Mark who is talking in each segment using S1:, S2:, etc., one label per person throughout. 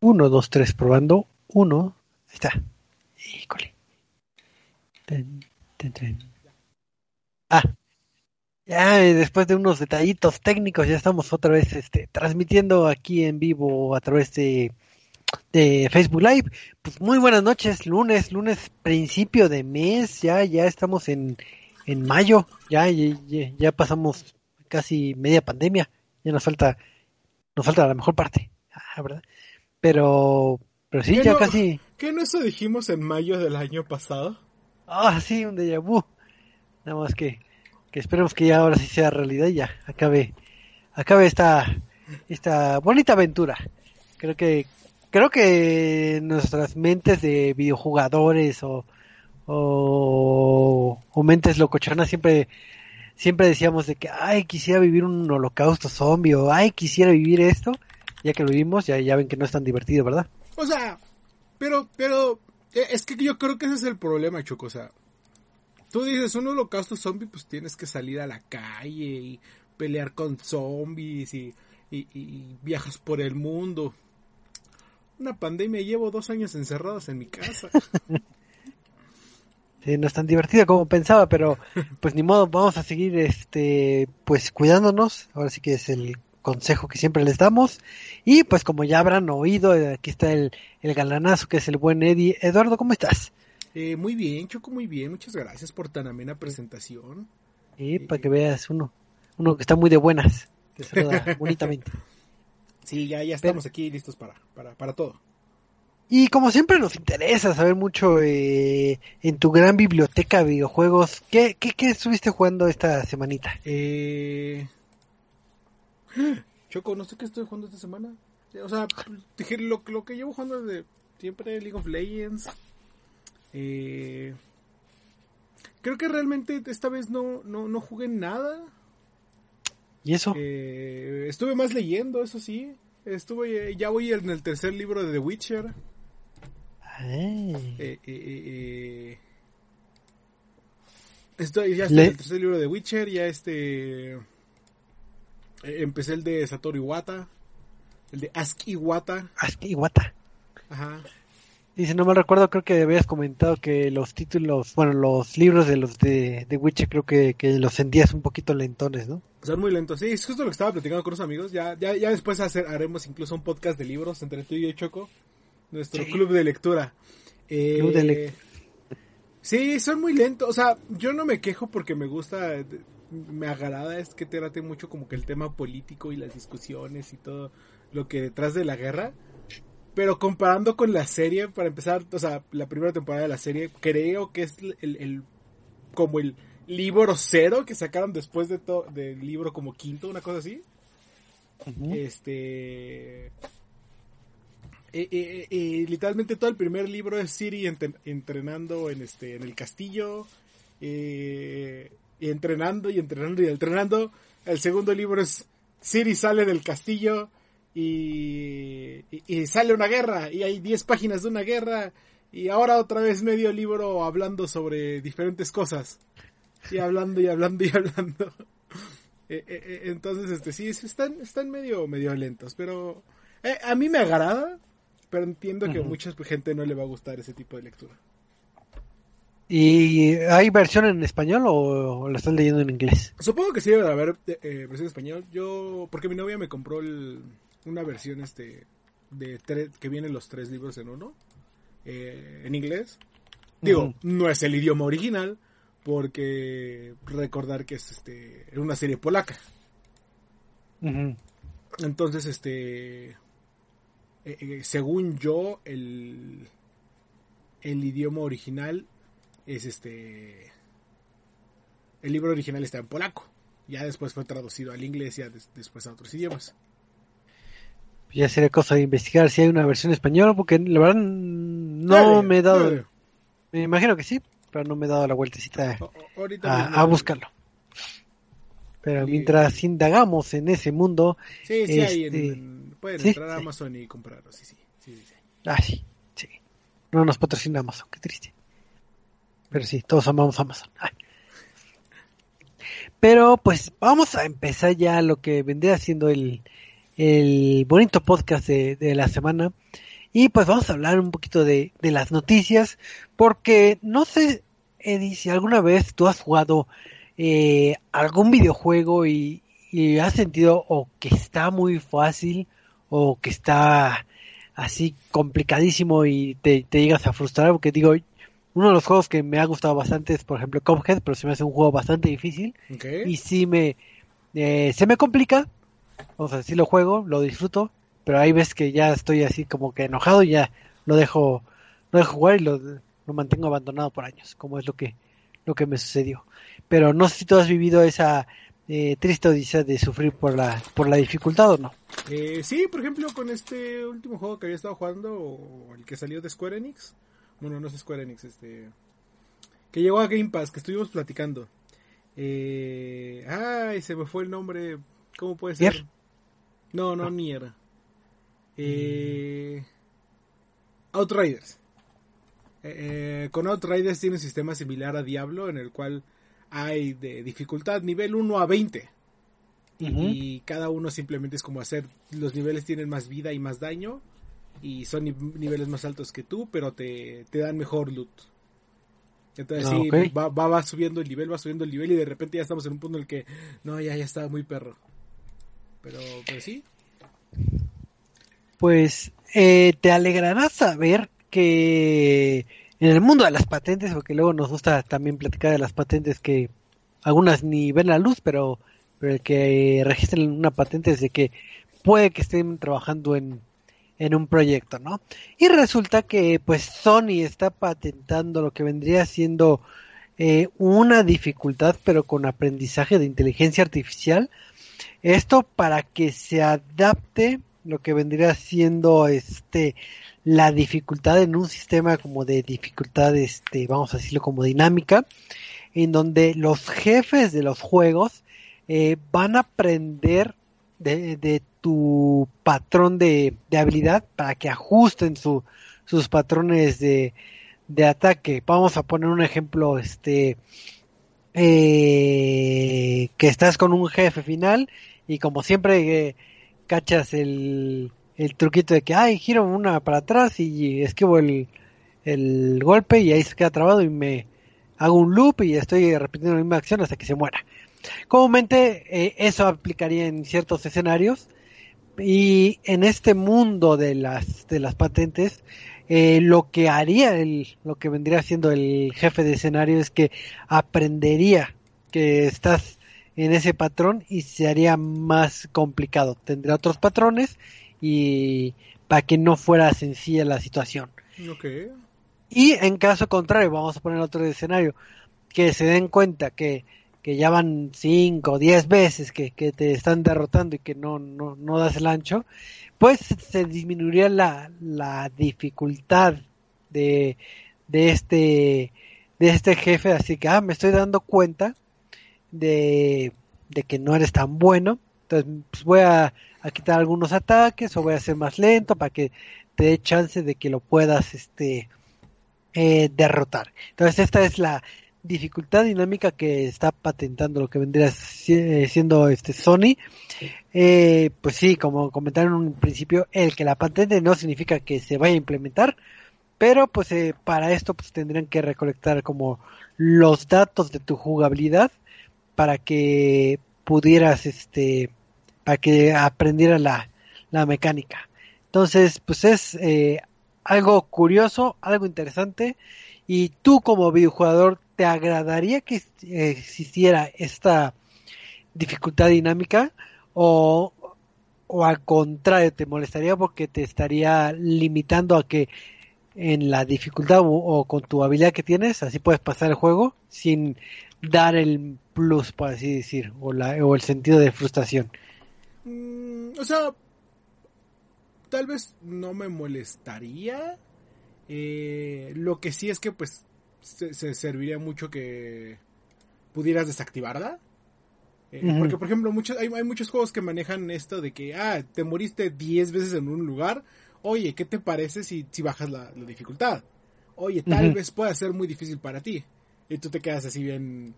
S1: 1, 2, 3, probando. 1. Ahí está. Híjole. Ah. Ya, después de unos detallitos técnicos, ya estamos otra vez este, transmitiendo aquí en vivo a través de, de Facebook Live. Pues muy buenas noches, lunes, lunes principio de mes, ya, ya estamos en, en mayo, ya, ya, ya pasamos casi media pandemia, ya nos falta, nos falta la mejor parte, ah, ¿verdad? Pero, pero sí,
S2: ¿Qué
S1: ya
S2: no?
S1: casi,
S2: ¿Qué no eso dijimos en mayo del año pasado?
S1: ah, sí, un déjà vu. Nada más que, que esperemos que ya ahora sí sea realidad y ya acabe, acabe esta, esta bonita aventura. Creo que, creo que nuestras mentes de videojugadores o, o, o mentes locochonas siempre, siempre decíamos de que, ay, quisiera vivir un holocausto zombie o, ay, quisiera vivir esto. Ya que lo vivimos, ya, ya ven que no es tan divertido, ¿verdad?
S2: O sea, pero, pero, eh, es que yo creo que ese es el problema, Choco. O sea, tú dices un holocausto zombie, pues tienes que salir a la calle y pelear con zombies y, y- y viajas por el mundo. Una pandemia, llevo dos años encerrados en mi casa.
S1: Sí, no es tan divertido como pensaba, pero pues ni modo, vamos a seguir este pues cuidándonos. Ahora sí que es el consejo que siempre les damos. Y pues como ya habrán oído, eh, aquí está el, el galanazo que es el buen Eddie. Eduardo, ¿cómo estás?
S2: Eh, muy bien, Choco, muy bien. Muchas gracias por tan amena presentación.
S1: Y para que veas uno, uno que está muy de buenas. Te saluda bonitamente.
S2: Sí, ya, ya estamos aquí listos para, para, para todo.
S1: Y como siempre nos interesa saber mucho eh, en tu gran biblioteca de videojuegos, ¿qué, qué, qué estuviste jugando esta semanita?
S2: Eh... Choco, no sé qué estoy jugando esta semana. O sea, dije lo, lo que llevo jugando desde siempre League of Legends. Eh... Creo que realmente esta vez no, no, no jugué nada.
S1: ¿Y eso?
S2: Eh, estuve más leyendo, eso sí. Estuve, ya voy en el tercer libro de The Witcher.
S1: Ay.
S2: Eh. Estoy ya estoy
S1: Le-
S2: en el tercer libro de Witcher, ya este empecé el de Satoru Iwata, el de Ask Iwata,
S1: Hasta Iwata.
S2: ajá.
S1: Y si no mal recuerdo, creo que habías comentado que los títulos, bueno, los libros de los de, de Witcher creo que, que los sentías un poquito lentones, ¿no?
S2: Son muy lentos. Sí, es justo lo que estaba platicando con los amigos. Ya, ya, ya después hacer, haremos incluso un podcast de libros entre tú y yo, Choco. Nuestro
S1: Sí.
S2: club de lectura. Eh,
S1: Club de lec-
S2: Sí, son muy lentos. O sea, yo no me quejo porque me gusta, me agrada es que trate mucho como que el tema político y las discusiones y todo lo que detrás de la guerra. Pero comparando con la serie, para empezar, o sea, la primera temporada de la serie, creo que es el, el- como el libro cero que sacaron después de to- del libro como quinto, una cosa así. Este. eh, eh, eh, literalmente todo el primer libro es Siri entrenando en este en el castillo. Eh, y entrenando y entrenando y entrenando. El segundo libro es Siri sale del castillo y, y, sale una guerra y hay 10 páginas de una guerra y ahora otra vez medio libro hablando sobre diferentes cosas. Y hablando y hablando y hablando. Eh, eh, eh, entonces, este sí, están, están medio, medio lentos, pero a mí me agrada, pero entiendo que a mucha gente no le va a gustar ese tipo de lectura.
S1: ¿Y hay versión en español o, la están leyendo en inglés?
S2: Supongo que sí debe haber versión en español. Yo, porque mi novia me compró una versión este de que vienen los tres libros en uno. Eh, en inglés. Digo, no es el idioma original, porque recordar que es este una serie polaca. Entonces, este, eh, eh, según yo, el, el idioma original es este, el libro original está en polaco. Ya después fue traducido al inglés y después a otros idiomas
S1: ya sería cosa de investigar si hay una versión española, porque la verdad no me he dado. Me imagino que sí, pero no me he dado la vueltecita a, buscarlo. Pero mientras indagamos en ese mundo.
S2: Sí, sí, hay este, pueden entrar a Amazon y comprarlo, sí, sí. sí,
S1: Ah, sí, sí. No nos patrocina Amazon, qué triste. Pero sí, todos amamos Amazon. Pero pues vamos a empezar ya lo que vendría siendo el, el bonito podcast de, la semana. Y pues vamos a hablar un poquito de, las noticias, porque no sé, Eddie, si alguna vez tú has jugado eh, algún videojuego y, has sentido o que está muy fácil o que está así complicadísimo y te, llegas a frustrar, porque digo, uno de los juegos que me ha gustado bastante es, por ejemplo, Cuphead, pero se me hace un juego bastante difícil. Y sí me, eh, se me complica, o sea, sí lo juego, lo disfruto, pero hay veces que ya estoy así como que enojado y ya lo dejo, lo dejo jugar y lo, lo mantengo abandonado por años, como es lo que, lo que me sucedió. Pero no sé si tú has vivido esa eh, triste odisea de sufrir por la, por la dificultad o no.
S2: Eh, sí, por ejemplo, con este último juego que había estado jugando, o el que salió de Square Enix, bueno, no es Square Enix, este, que llegó a Game Pass, que estuvimos platicando. Eh, ay, se me fue el nombre, ¿Cómo puede ser? No, no, ni era. Eh, Outriders. Eh, eh, con Outriders tiene un sistema similar a Diablo en el cual hay de dificultad nivel 1 a 20. Y cada uno simplemente es como hacer, los niveles tienen más vida y más daño y son niveles más altos que tú, pero te, te dan mejor loot. Entonces ah, sí, va, va, va, subiendo el nivel, va subiendo el nivel y de repente ya estamos en un punto en el que, no, ya, ya está muy perro. Pero, pues sí.
S1: Pues eh, te alegrará saber que en el mundo de las patentes, porque luego nos gusta también platicar de las patentes que algunas ni ven la luz, pero, pero el que registren una patente es de que puede que estén trabajando en, en un proyecto, ¿no? Y resulta que pues Sony está patentando lo que vendría siendo eh, una dificultad, pero con aprendizaje de inteligencia artificial esto para que se adapte lo que vendría siendo este la dificultad en un sistema como de dificultad este vamos a decirlo como dinámica en donde los jefes de los juegos eh, van a aprender de, tu patrón de, habilidad para que ajusten su, sus patrones de, de ataque. Vamos a poner un ejemplo, este, eh, que estás con un jefe final y como siempre eh, cachas el, el truquito de que, ay, giro una para atrás y esquivo el, el golpe y ahí se queda trabado y me hago un loop y estoy repitiendo la misma acción hasta que se muera. Comúnmente eh, eso aplicaría en ciertos escenarios y en este mundo de las de las patentes eh, lo que haría el lo que vendría siendo el jefe de escenario es que aprendería que estás en ese patrón y se haría más complicado. Tendría otros patrones y para que no fuera sencilla la situación. Y en caso contrario, vamos a poner otro escenario, que se den cuenta que, que ya van 5 o 10 veces que, que, te están derrotando y que no, no, no das el ancho, pues se disminuiría la, la dificultad de, de este de este jefe, así que ah, me estoy dando cuenta de, de que no eres tan bueno. Entonces, pues voy a, quitar algunos ataques o voy a hacer más lento para que te dé chance de que lo puedas este eh, derrotar. Entonces esta es la dificultad dinámica que está patentando lo que vendría eh, siendo este Sony. Eh, pues sí, como comentaron en un principio, el que la patente no significa que se vaya a implementar, pero pues eh, para esto pues tendrían que recolectar como los datos de tu jugabilidad para que pudieras este para que aprendiera la, la mecánica. Entonces, pues es eh, algo curioso, algo interesante. Y tú como videojugador, ¿te agradaría que existiera esta dificultad dinámica? O, o al contrario, te molestaría porque te estaría limitando a que en la dificultad o, con tu habilidad que tienes, así puedes pasar el juego sin dar el plus, por así decir, o, la, o el sentido de frustración.
S2: Mm, o sea, tal vez no me molestaría. Eh, lo que sí es que pues se, serviría mucho que pudieras desactivarla. Eh, porque, por ejemplo, muchos, hay, hay, muchos juegos que manejan esto de que, ah, te moriste 10 veces en un lugar. Oye, ¿qué te parece si, si bajas la, dificultad? Oye, tal vez pueda ser muy difícil para ti. Y tú te quedas así bien,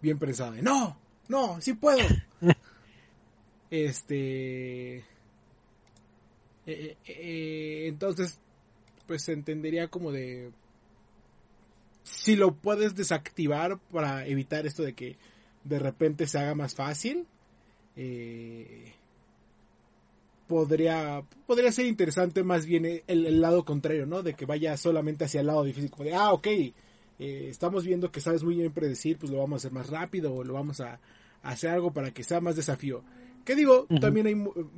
S2: bien pensado. no, no, sí puedo. Este. Eh, eh, entonces, pues se entendería como de. Si lo puedes desactivar para evitar esto de que de repente se haga más fácil. podría podría ser interesante más bien el, lado contrario, ¿no? De que vaya solamente hacia el lado difícil, como de, ah, ok, estamos viendo que sabes muy bien predecir, pues lo vamos a hacer más rápido o lo vamos a hacer algo para que sea más desafío. ¿Qué digo? También hay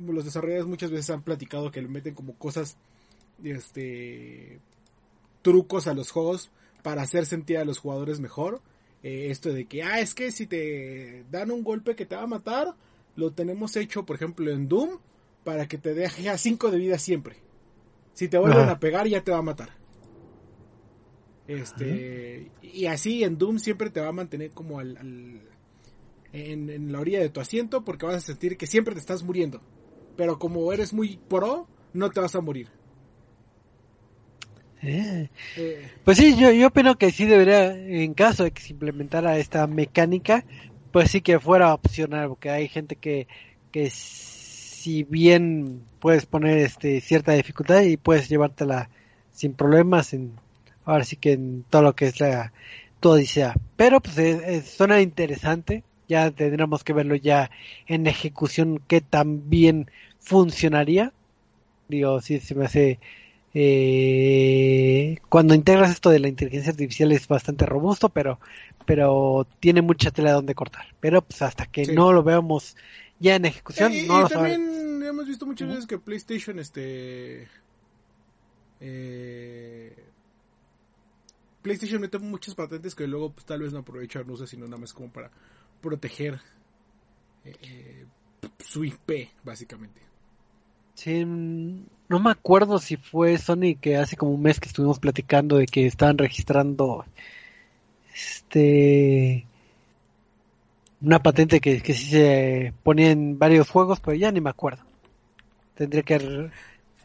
S2: los desarrolladores muchas veces han platicado que le meten como cosas, este, trucos a los juegos para hacer sentir a los jugadores mejor. Eh, esto de que, ah, es que si te dan un golpe que te va a matar, lo tenemos hecho, por ejemplo, en Doom, para que te deje a 5 de vida siempre. Si te vuelven a pegar, ya te va a matar. Este, y así en Doom siempre te va a mantener como al en, la orilla de tu asiento porque vas a sentir que siempre te estás muriendo. Pero como eres muy pro, no te vas a morir.
S1: Pues sí, yo, yo opino que sí debería, en caso de que se implementara esta mecánica, pues sí que fuera opcional, porque hay gente que, que si bien puedes poner este cierta dificultad y puedes llevártela sin problemas, en, ahora sí que en todo lo que es la tu odisea. Pero pues suena interesante, ya tendríamos que verlo ya en ejecución que también funcionaría. Digo, sí, se me hace... Eh, cuando integras esto de la inteligencia artificial es bastante robusto, pero, pero tiene mucha tela donde cortar. Pero pues hasta que no lo veamos ya en ejecución, no lo
S2: también hemos visto muchas veces que PlayStation este eh, PlayStation mete muchas patentes que luego pues, tal vez no aprovechan, no sé, sino nada más como para proteger eh, eh, su IP, básicamente.
S1: Sí, no me acuerdo si fue Sony que hace como un mes que estuvimos platicando de que estaban registrando este una patente que, que sí se ponía en varios juegos, pero ya ni me acuerdo. Tendría que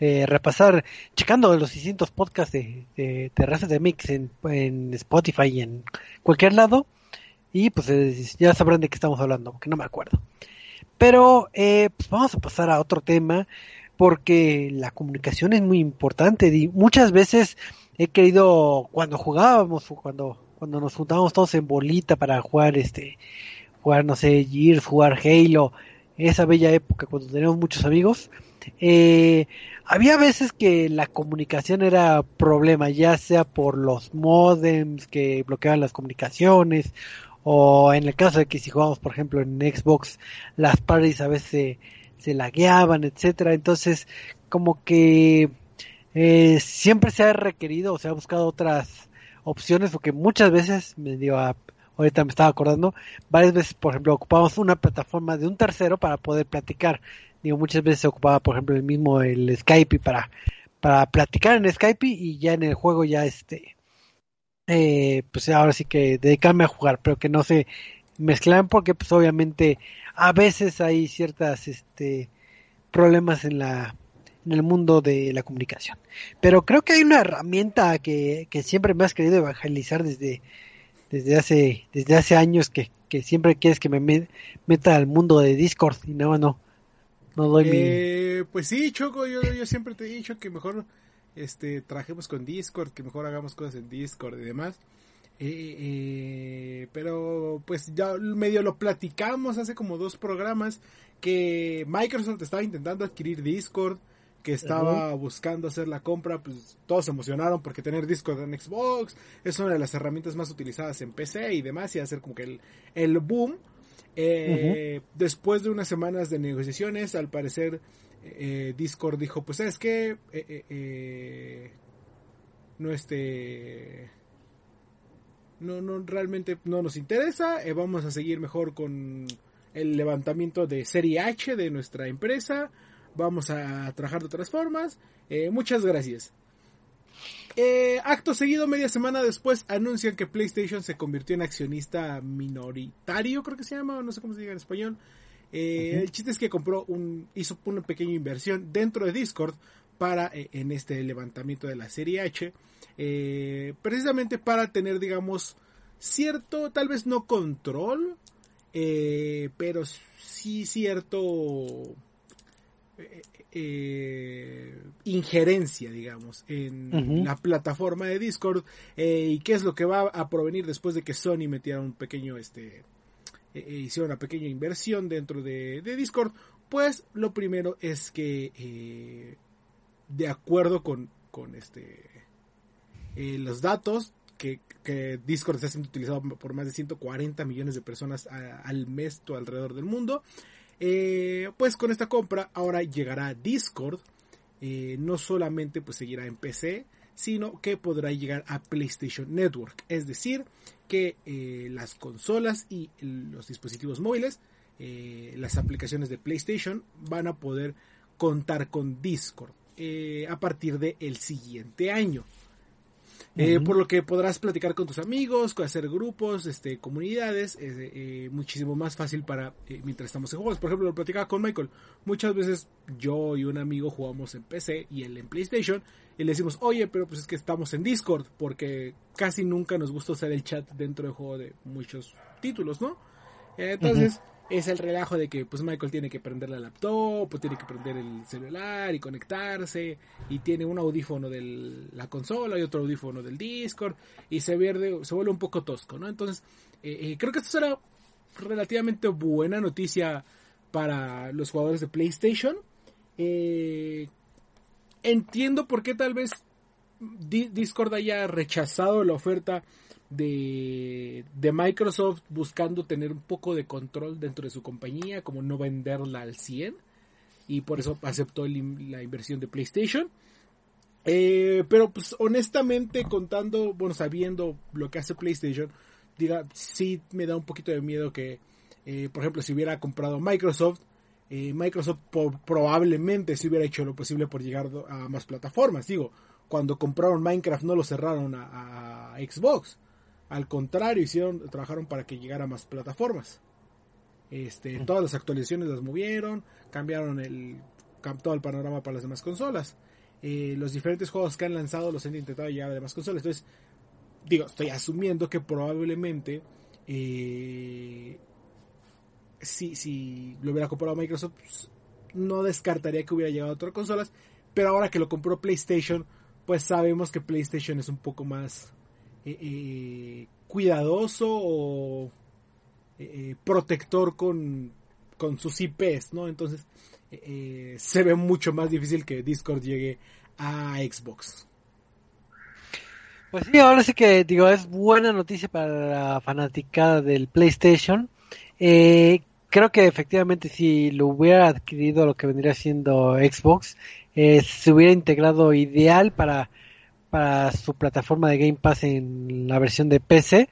S1: eh, repasar, checando los distintos podcasts de, de, de Mix en, en Spotify y en cualquier lado, y pues eh, ya sabrán de qué estamos hablando, porque no me acuerdo. Pero eh, pues vamos a pasar a otro tema, porque la comunicación es muy importante. Y muchas veces he querido, cuando jugábamos, cuando, cuando nos juntábamos todos en bolita para jugar este, jugar, no sé, Gears, jugar Halo, esa bella época cuando teníamos muchos amigos, eh, había veces que la comunicación era problema, ya sea por los modems que bloqueaban las comunicaciones o en el caso de que si jugamos por ejemplo en Xbox las parties a veces se, lagueaban etcétera. Entonces como que eh, siempre se ha requerido o se ha buscado otras opciones porque muchas veces me dio a, ahorita me estaba acordando varias veces por ejemplo ocupamos una plataforma de un tercero para poder platicar. Digo muchas veces se ocupaba por ejemplo el mismo el Skype para para platicar en Skype y ya en el juego ya este eh, pues ahora sí que dedicarme a jugar, pero que no se mezclar porque pues obviamente a veces hay ciertas este problemas en la en el mundo de la comunicación. Pero creo que hay una herramienta que, que siempre me has querido evangelizar desde, desde hace, desde hace años que, que siempre quieres que me meta al mundo de Discord y no, no, no doy
S2: eh, Pues sí, Choco, yo, yo siempre te he dicho que mejor este trabajemos con Discord, que mejor hagamos cosas en Discord y demás. Eh, eh, pero pues ya medio lo platicamos hace como dos programas que Microsoft estaba intentando adquirir Discord, que estaba buscando hacer la compra, pues todos se emocionaron porque tener Discord en Xbox es una de las herramientas más utilizadas en PC y demás y hacer como que el, el boom. Eh, después de unas semanas de negociaciones, al parecer eh, Discord dijo, pues es que eh, no este no no realmente no nos interesa, vamos a seguir mejor con el levantamiento de serie H de nuestra empresa vamos a trabajar de otras formas. Eh, muchas gracias. Eh, acto seguido, media semana después, anuncian que PlayStation se convirtió en accionista minoritario, creo que se llama, no sé cómo se diga en español. Eh, el chiste es que compró un, hizo una pequeña inversión dentro de Discord para en este levantamiento de la serie H, precisamente para tener, digamos, cierto, tal vez no control, pero sí cierto eh, injerencia, digamos, en la plataforma de Discord eh, y qué es lo que va a provenir después de que Sony metiera un pequeño, este, eh, hiciera una pequeña inversión dentro de, Discord, pues lo primero es que de acuerdo con, con este los datos que, Discord está siendo utilizado por más de 140 millones de personas al mes alrededor del mundo. Eh, pues con esta compra ahora llegará Discord. Eh, no solamente pues seguirá en PC, sino que podrá llegar a PlayStation Network. Es decir, que eh, las consolas y los dispositivos móviles, las aplicaciones de PlayStation, van a poder contar con Discord a partir del siguiente año. Eh, por lo que podrás platicar con tus amigos, hacer grupos, este, comunidades, es eh, muchísimo más fácil para eh, mientras estamos en juegos. Por ejemplo, lo platicaba con Michael. Muchas veces yo y un amigo jugamos en PC y él en PlayStation y le decimos, oye, pero pues es que estamos en Discord porque casi nunca nos gusta usar el chat dentro del juego de muchos títulos, ¿no? Entonces, es el relajo de que pues Michael tiene que prender la laptop, pues tiene que prender el celular y conectarse, y tiene un audífono de la consola y otro audífono del Discord, y se, se vuelve un poco tosco, ¿no? Entonces, eh, eh, creo que esto será relativamente buena noticia para los jugadores de PlayStation. Eh, entiendo por qué tal vez Discord haya rechazado la oferta de, Microsoft buscando tener un poco de control dentro de su compañía, como no venderla al 100, y por eso aceptó la inversión de PlayStation. Eh, pero pues honestamente contando, bueno, sabiendo lo que hace PlayStation, diga, sí me da un poquito de miedo que, eh, por ejemplo, si hubiera comprado Microsoft, eh, Microsoft probablemente si hubiera hecho lo posible por llegar a más plataformas. Digo, cuando compraron Minecraft no lo cerraron a Xbox. Al contrario, hicieron, trabajaron para que llegara a más plataformas. Este, todas las actualizaciones las movieron, cambiaron el, todo el panorama para las demás consolas. Eh, los diferentes juegos que han lanzado los han intentado llegar a demás consolas. Entonces, digo, estoy asumiendo que probablemente eh, si, si lo hubiera comprado Microsoft, pues, no descartaría que hubiera llegado a otras consolas. Pero ahora que lo compró PlayStation, pues sabemos que PlayStation es un poco más eh, eh, cuidadoso o eh, protector con, con sus IPs, ¿no? Entonces se ve mucho más difícil que Discord llegue a Xbox.
S1: Pues sí, ahora sí que digo, es buena noticia para la fanaticada del PlayStation. creo que efectivamente si lo hubiera adquirido lo que vendría siendo Xbox, se hubiera integrado ideal para para su plataforma de Game Pass en la versión de PC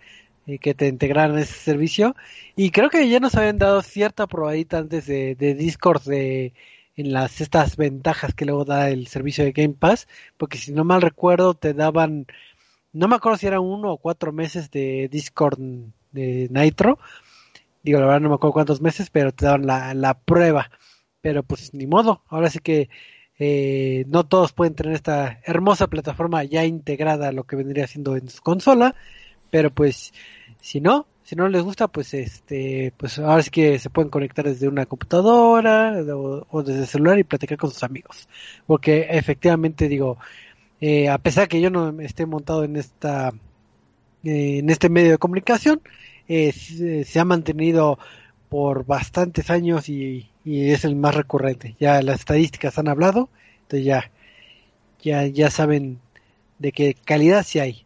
S1: eh, que te integraran ese servicio y creo que ya nos habían dado cierta probadita antes de, Discord de en las estas ventajas que luego da el servicio de Game Pass porque si no mal recuerdo te daban no me acuerdo si eran uno o cuatro meses de Discord de Nitro digo, la verdad no me acuerdo cuántos meses, pero te daban la, la prueba. Pero pues ni modo, ahora sí que eh, no todos pueden tener esta hermosa plataforma ya integrada a lo que vendría siendo en su consola, pero pues si no, si no les gusta, pues este, pues ahora sí que se pueden conectar desde una computadora o, desde el celular y platicar con sus amigos, porque efectivamente digo, eh, a pesar que yo no esté montado en esta, eh, en este medio de comunicación, eh, se ha mantenido por bastantes años y, es el más recurrente. Ya las estadísticas han hablado, entonces ya, ya, ya saben de qué calidad sí hay.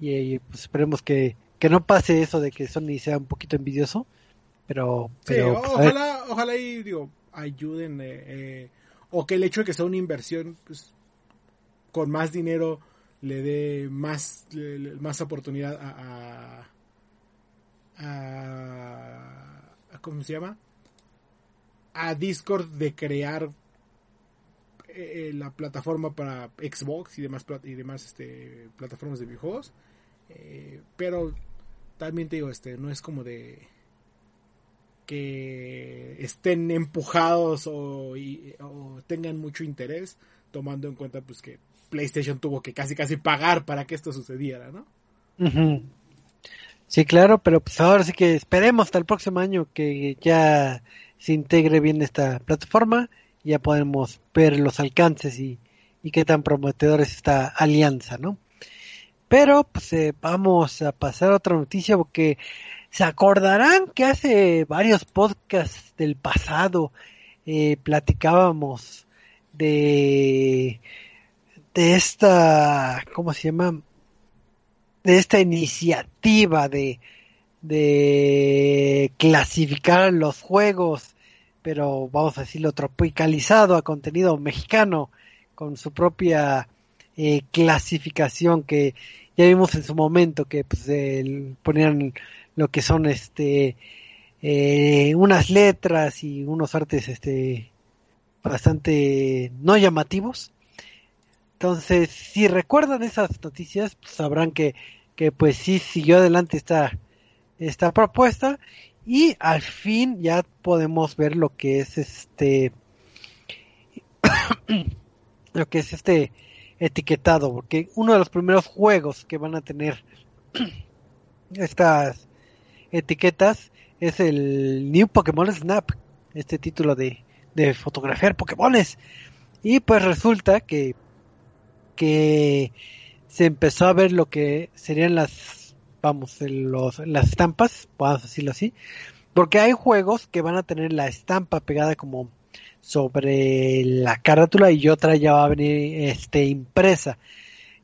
S1: Y, pues esperemos que, que no pase eso de que Sony sea un poquito envidioso, pero... pero
S2: pues, ojalá, ojalá y digo, ayuden, eh, eh, o que el hecho de que sea una inversión, pues con más dinero le dé más, más oportunidad a a, ¿cómo se llama? A Discord de crear eh, la plataforma para Xbox y demás y demás este plataformas de videojuegos. Eh, pero también te digo este no es como de que estén empujados o, tengan mucho interés tomando en cuenta pues que PlayStation tuvo que casi casi pagar para que esto sucediera no
S1: Sí, claro, pero pues ahora sí que esperemos hasta el próximo año que ya se integre bien esta plataforma, ya podemos ver los alcances y, y qué tan prometedor es esta alianza, ¿no? Pero pues eh, vamos a pasar a otra noticia porque se acordarán que hace varios podcasts del pasado eh, platicábamos de de esta, ¿cómo se llama? de esta iniciativa de, de clasificar los juegos, pero vamos a decirlo tropicalizado a contenido mexicano, con su propia eh, clasificación que ya vimos en su momento que pues, ponían lo que son este eh, unas letras y unos artes este bastante no llamativos. Entonces, si recuerdan esas noticias, pues sabrán que, que pues sí siguió adelante esta, esta propuesta y al fin ya podemos ver lo que es este lo que es este etiquetado porque uno de los primeros juegos que van a tener estas etiquetas es el New Pokémon Snap este título de, de fotografiar Pokémones. Y pues resulta que que se empezó a ver lo que serían las, vamos, las estampas, a decirlo así, porque hay juegos que van a tener la estampa pegada como sobre la carátula y otra ya va a venir este impresa.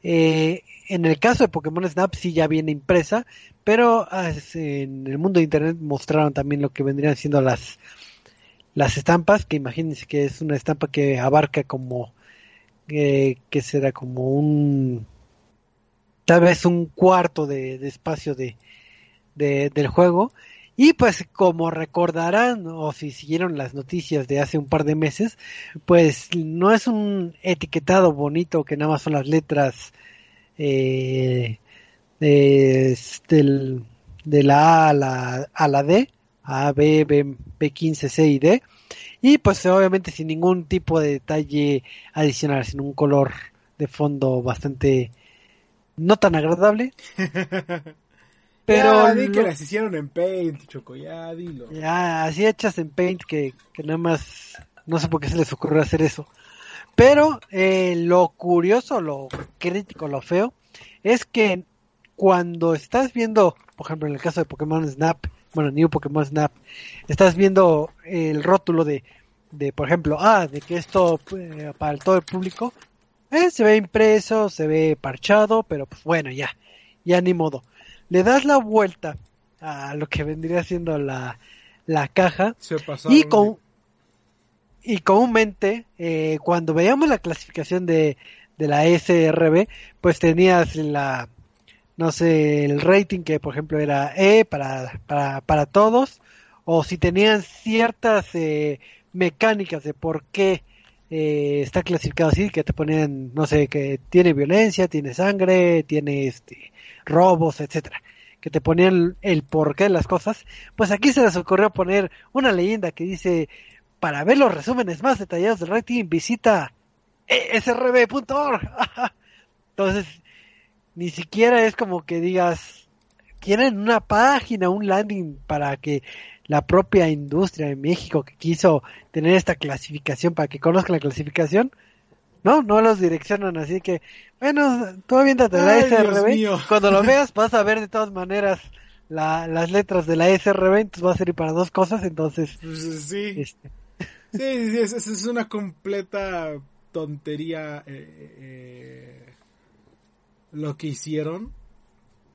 S1: Eh, en el caso de Pokémon Snap sí ya viene impresa, pero ah, en el mundo de internet mostraron también lo que vendrían siendo las las estampas, que imagínense que es una estampa que abarca como que será como un tal vez un cuarto de, espacio de, del juego. Y pues como recordarán o si siguieron las noticias de hace un par de meses pues no es un etiquetado bonito que nada más son las letras eh, de, de la A a la, a la D A, B, B, B15, C y D. Y pues obviamente sin ningún tipo de detalle adicional, sin un color de fondo bastante no tan agradable.
S2: Pero ya, que las hicieron en Paint, Choco, ya dilo.
S1: Ya, así hechas en Paint que, que nada más no sé por qué se les ocurrió hacer eso. Pero eh, lo curioso, lo crítico, lo feo, es que cuando estás viendo, por ejemplo, en el caso de Pokémon Snap, bueno, New Pokémon Snap, estás viendo el rótulo de, de por ejemplo, ah, de que esto eh, para todo el público, eh, se ve impreso, se ve parchado, pero pues bueno, ya, ya ni modo. Le das la vuelta a lo que vendría siendo la, la caja y con y comúnmente eh, cuando veíamos la clasificación de, de la SRB pues tenías la no sé, el rating que por ejemplo era E para, para, para todos, o si tenían ciertas eh, mecánicas de por qué eh, está clasificado así, que te ponían, no sé, que tiene violencia, tiene sangre, tiene este robos, etcétera, que te ponían el porqué de las cosas, pues aquí se les ocurrió poner una leyenda que dice, para ver los resúmenes más detallados del rating, visita srb.org. Entonces, ni siquiera es como que digas, quieren una página, un landing para que la propia industria de México que quiso tener esta clasificación para que conozcan la clasificación, no, no los direccionan, así que, bueno, tú aviéntate la SRB, cuando lo veas vas a ver de todas maneras la, las letras de la SRB, entonces va a servir para dos cosas, entonces...
S2: Pues, sí. Este. Sí, sí, es, es, una completa tontería eh, eh, lo que hicieron.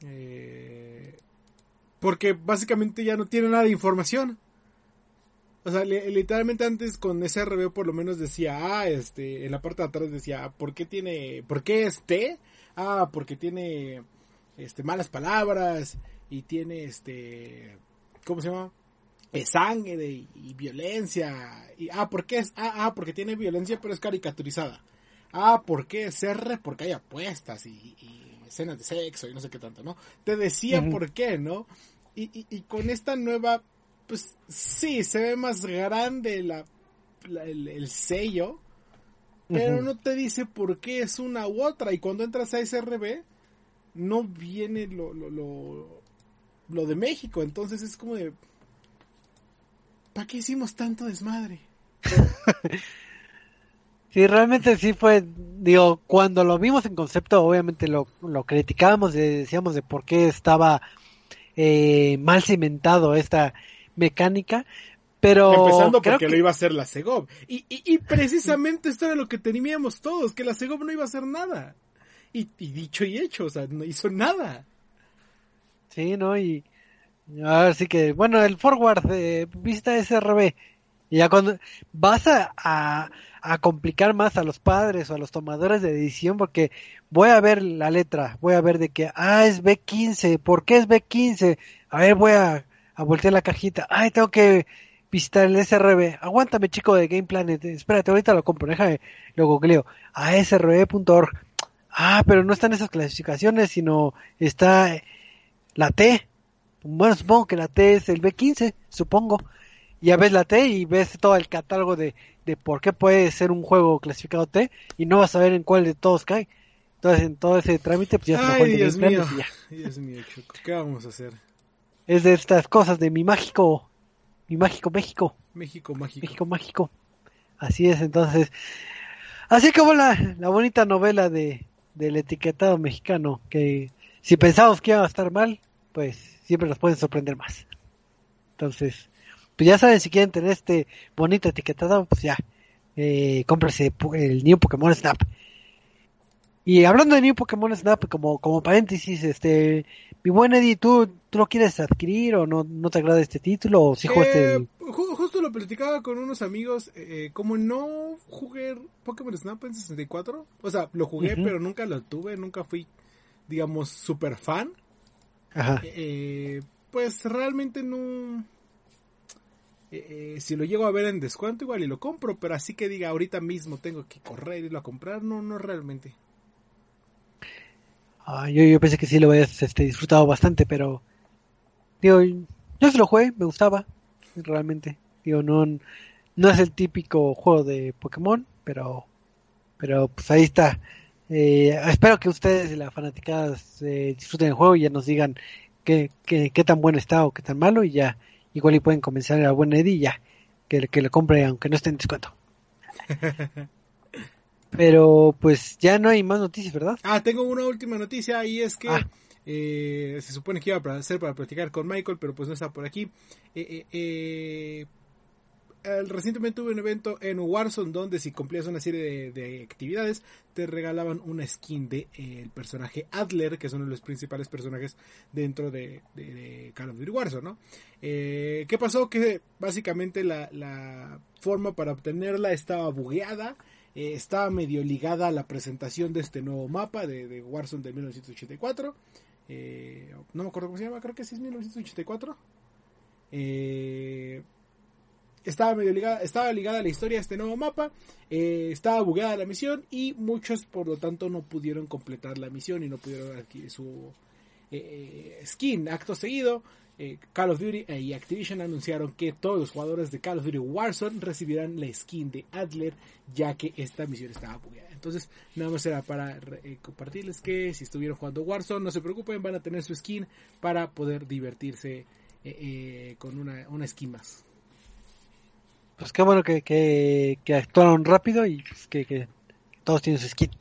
S2: Eh, porque básicamente ya no tiene nada de información. O sea, literalmente antes con SRB por lo menos decía, ah, este, en la parte de atrás decía, ¿por qué tiene, por qué este? Ah, porque tiene, este, malas palabras y tiene, este, ¿cómo se llama? Es sangre y, violencia. Y, ah, ¿por qué es? Ah, ah, porque tiene violencia pero es caricaturizada. Ah, ¿por qué es R? Porque hay apuestas y, escenas de sexo y no sé qué tanto, ¿no? Te decía por qué, ¿no? Y, y, y, con esta nueva pues sí, se ve más grande la, el, sello, pero no te dice por qué es una u otra. Y cuando entras a SRB, no viene lo, lo, lo, lo de México. Entonces es como de... ¿Para qué hicimos tanto desmadre?
S1: Sí, realmente sí fue, digo, cuando lo vimos en concepto, obviamente lo, lo criticábamos y decíamos de por qué estaba eh, mal cimentado esta, mecánica, pero...
S2: Empezando porque lo iba a hacer la Segov. Y, y, precisamente esto era lo que teníamos todos, que la Segov no iba a hacer nada. Y, dicho y hecho, o sea, no hizo nada.
S1: Sí, ¿no? Y así que, bueno, el forward de vista SRB. Y ya cuando vas a, a, complicar más a los padres o a los tomadores de decisión, porque voy a ver la letra, voy a ver de que, ah, es B15, ¿por qué es B15? A ver, voy a a voltear la cajita. Ay, tengo que visitar el SRB. Aguántame, chico de Game Planet. Espérate, ahorita lo compro. Déjame, lo googleo. ASRB.org. Ah, pero no están esas clasificaciones, sino está la T. Bueno, supongo que la T es el B15, supongo. Ya ves la T y ves todo el catálogo de, de por qué puede ser un juego clasificado T y no vas a ver en cuál de todos cae. Entonces, en todo ese trámite, pues ya
S2: se Ay, Dios mío. Dios mío, Choco. ¿Qué vamos a hacer?
S1: Es de estas cosas de mi mágico, mi mágico México.
S2: México mágico.
S1: México mágico. Así es, entonces. Así como la, la bonita novela de, del etiquetado mexicano, que si pensamos que iba a estar mal, pues siempre nos pueden sorprender más. Entonces, pues ya saben, si quieren tener este bonito etiquetado, pues ya, eh, cómprese el New Pokémon Snap. Y hablando de New Pokémon Snap, como, como paréntesis, este, mi buen Eddie, ¿tú, ¿tú lo quieres adquirir o no, no te agrada este título? O si
S2: eh, Justo lo platicaba con unos amigos, eh, como no jugué Pokémon Snap en 64, o sea, lo jugué pero nunca lo tuve, nunca fui, digamos, super fan. Ajá. Eh, pues realmente no... si lo llego a ver en descuento igual y lo compro, pero así que diga ahorita mismo tengo que correr y irlo a comprar, no, no realmente.
S1: Ah, yo, yo pensé que sí lo habías este, disfrutado bastante, pero digo, yo se lo jugué, me gustaba, realmente. Digo, no, no es el típico juego de Pokémon, pero, pero pues ahí está. Eh, espero que ustedes y las fanaticadas eh, disfruten el juego y ya nos digan qué, qué, qué, tan bueno está o qué tan malo y ya igual y pueden comenzar a buen Eddie y ya que, que le compre aunque no esté en descuento. Pero pues ya no hay más noticias, ¿verdad?
S2: Ah, tengo una última noticia y es que ah. eh, se supone que iba a ser para platicar con Michael, pero pues no está por aquí. Eh, eh, recientemente tuve un evento en Warzone donde si cumplías una serie de, actividades te regalaban una skin de el personaje Adler, que es uno de los principales personajes dentro de, de Call of Duty Warzone, ¿no? ¿Qué pasó? Que básicamente la, la forma para obtenerla estaba bugueada eh, estaba medio ligada a la presentación de este nuevo mapa de, Warzone de 1984. Eh, no me acuerdo cómo se llama, creo que sí es 1984. Eh, estaba medio ligada, estaba ligada a la historia de este nuevo mapa, estaba bugueada la misión y muchos por lo tanto no pudieron completar la misión y no pudieron adquirir su eh, skin. Acto seguido, eh, Call of Duty y Activision anunciaron que todos los jugadores de Call of Duty Warzone recibirán la skin de Adler, ya que esta misión estaba bugueada. Entonces, nada más era para eh, compartirles que si estuvieron jugando Warzone, no se preocupen, van a tener su skin para poder divertirse con una, una skin más
S1: pues qué bueno que, que, actuaron rápido y pues, que, todos tienen su skin.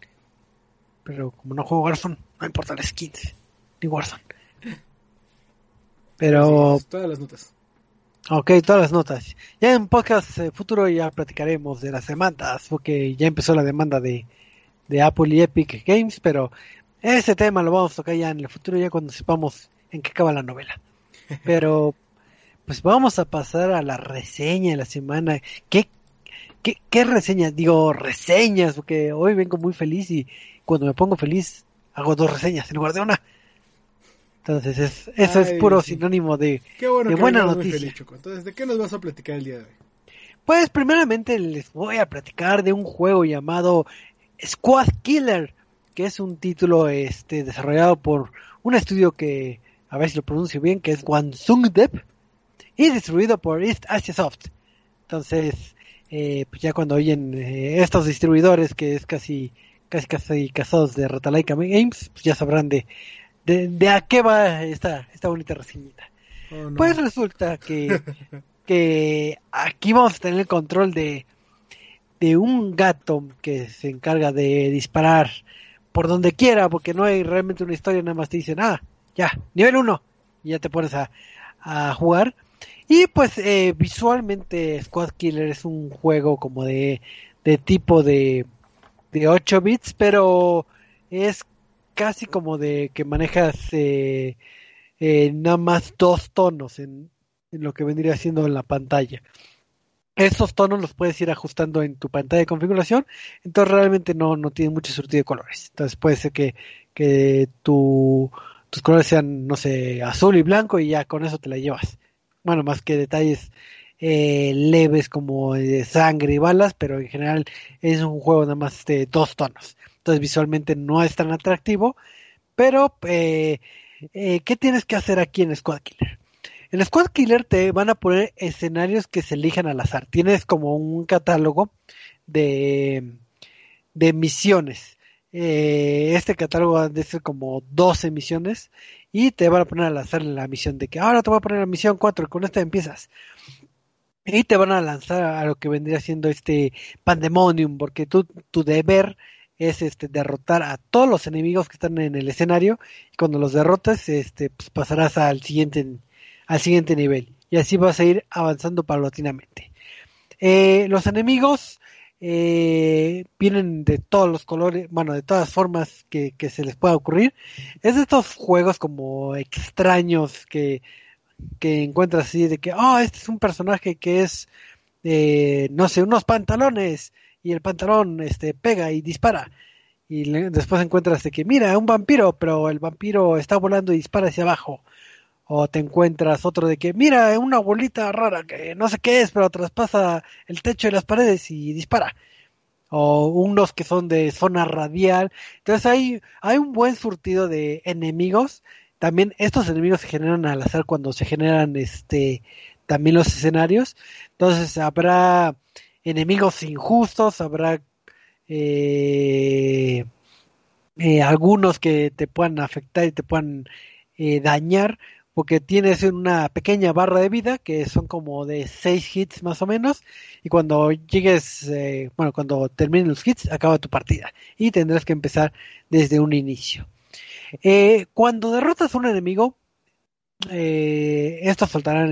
S1: Pero como no juego Warzone, no importa las skins, ni Warzone. Pero...
S2: todas las notas.
S1: Ok, todas las notas. Ya en podcast eh, futuro ya platicaremos de las demandas, porque ya empezó la demanda de, de Apple y Epic Games, pero ese tema lo vamos a tocar ya en el futuro, ya cuando sepamos en qué acaba la novela. Pero pues vamos a pasar a la reseña de la semana. ¿Qué, qué, qué reseñas? Digo, reseñas, porque hoy vengo muy feliz y cuando me pongo feliz hago dos reseñas en lugar de una. Entonces, es, eso es puro sinónimo de, de buena noticia.
S2: Entonces, ¿de qué nos vas a platicar el día de hoy?
S1: Pues, primeramente les voy a platicar de un juego llamado Squad Killer, que es un título este desarrollado por un estudio que, a ver si lo pronuncio bien, que es Wansung Dev y distribuido por East Asia Soft. Entonces, eh, pues ya cuando oyen eh, estos distribuidores que es casi casi casi casados de Ratalaika Games, pues ya sabrán de, de, a qué va esta, esta bonita reseñita. Oh, pues resulta que, que aquí vamos a tener el control de, de un gato que se encarga de disparar por donde quiera, porque no hay realmente una historia, nada más te dicen, ah, ya, nivel 1, y ya te pones a, a jugar. Y pues eh, visualmente Squad Killer es un juego como de, de tipo de, de 8 bits, pero es casi como de que manejas eh, eh, nada más dos tonos en, lo que vendría siendo en la pantalla. Esos tonos los puedes ir ajustando en tu pantalla de configuración, entonces realmente no, no tiene mucho surtido de colores. Entonces puede ser que, que tu, tus colores sean, no sé, azul y blanco y ya con eso te la llevas bueno, más que detalles eh, leves como de sangre y balas, pero en general es un juego nada más de dos tonos. Entonces visualmente no es tan atractivo, pero eh, eh, ¿qué tienes que hacer aquí en Squad Killer? En Squad Killer te van a poner escenarios que se elijan al azar. Tienes como un catálogo de, de misiones. este catálogo va a ser como 12 misiones y te van a poner a lanzar la misión de que ahora te voy a poner la misión 4, con esta empiezas. Y te van a lanzar a lo que vendría siendo este pandemonium, porque tu deber es este derrotar a todos los enemigos que están en el escenario y cuando los derrotas este pues pasarás al siguiente al siguiente nivel y así vas a ir avanzando paulatinamente. Eh, los enemigos eh, vienen de todos los colores, bueno, de todas formas que, se les pueda ocurrir. Es de estos juegos como extraños que, que encuentras así de que, oh, este es un personaje que es, eh, no sé, unos pantalones y el pantalón este, pega y dispara. Y después encuentras de que, mira, un vampiro, pero el vampiro está volando y dispara hacia abajo o te encuentras otro de que mira una bolita rara que no sé qué es pero traspasa el techo de las paredes y dispara o unos que son de zona radial. Entonces hay hay un buen surtido de enemigos. También estos enemigos se generan al azar cuando se generan este también los escenarios. Entonces habrá enemigos injustos habrá eh, eh, algunos que te puedan afectar y te puedan eh, dañar porque tienes una pequeña barra de vida que son como de 6 hits más o menos y cuando llegues, eh, bueno, cuando terminen los hits acaba tu partida y tendrás que empezar desde un inicio. Eh, cuando derrotas a un enemigo, eh, estos soltarán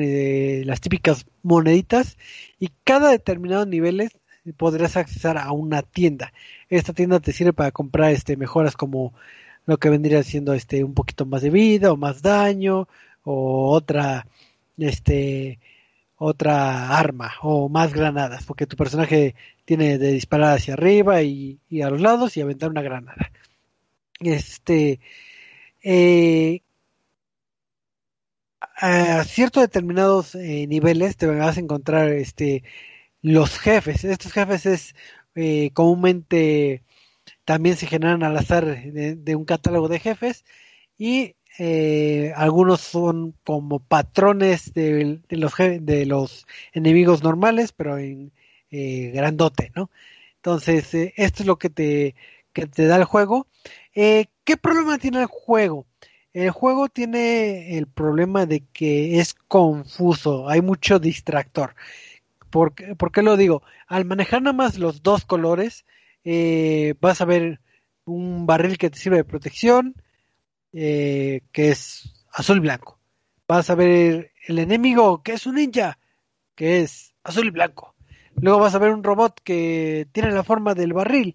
S1: las típicas moneditas y cada determinado niveles podrás accesar a una tienda. Esta tienda te sirve para comprar este mejoras como lo que vendría siendo este un poquito más de vida o más daño o otra este otra arma o más granadas porque tu personaje tiene de disparar hacia arriba y, a los lados y aventar una granada. Este eh, a ciertos determinados eh, niveles te vas a encontrar este los jefes. Estos jefes es eh, comúnmente también se generan al azar de, un catálogo de jefes y eh, algunos son como patrones de, los, de los enemigos normales, pero en eh, grandote, ¿no? Entonces, eh, esto es lo que te, que te da el juego. ¿Qué problema tiene el juego? El juego tiene el problema de que es confuso, hay mucho distractor. ¿Por, ¿por qué lo digo? Al manejar nada más los dos colores, vas a ver un barril que te sirve de protección, eh, que es azul blanco. Vas a ver el enemigo, que es un ninja, que es azul y blanco. Luego vas a ver un robot que tiene la forma del barril,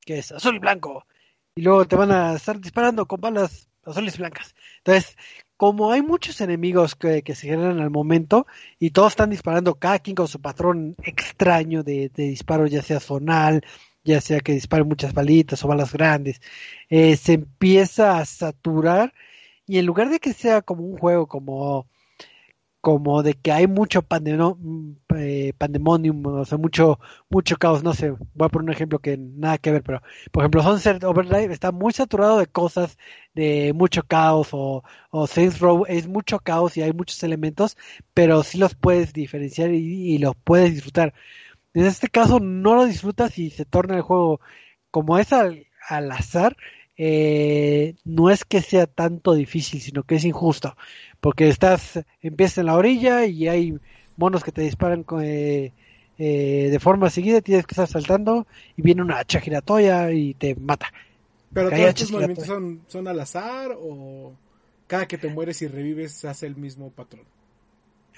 S1: que es azul y blanco. Y luego te van a estar disparando con balas azules y blancas. Entonces, como hay muchos enemigos que, se generan al momento y todos están disparando cada quien con su patrón extraño de, de disparo, ya sea zonal, ya sea que disparen muchas balitas o balas grandes, eh, se empieza a saturar y en lugar de que sea como un juego como como de que hay mucho eh, pandemonium, o sea, mucho, mucho caos, no sé, voy a poner un ejemplo que nada que ver, pero, por ejemplo, Sunset Overdrive está muy saturado de cosas, de mucho caos, o, o Saints Row es mucho caos y hay muchos elementos, pero sí los puedes diferenciar y, y los puedes disfrutar. En este caso no lo disfrutas y se torna el juego como es al, azar. Eh, no es que sea tanto difícil, sino que es injusto, porque estás, empiezas en la orilla y hay monos que te disparan eh, eh, de forma seguida, tienes que estar saltando y viene una hacha giratoria y te mata.
S2: Pero todos estos movimientos son, son al azar o cada que te mueres y revives hace el mismo patrón.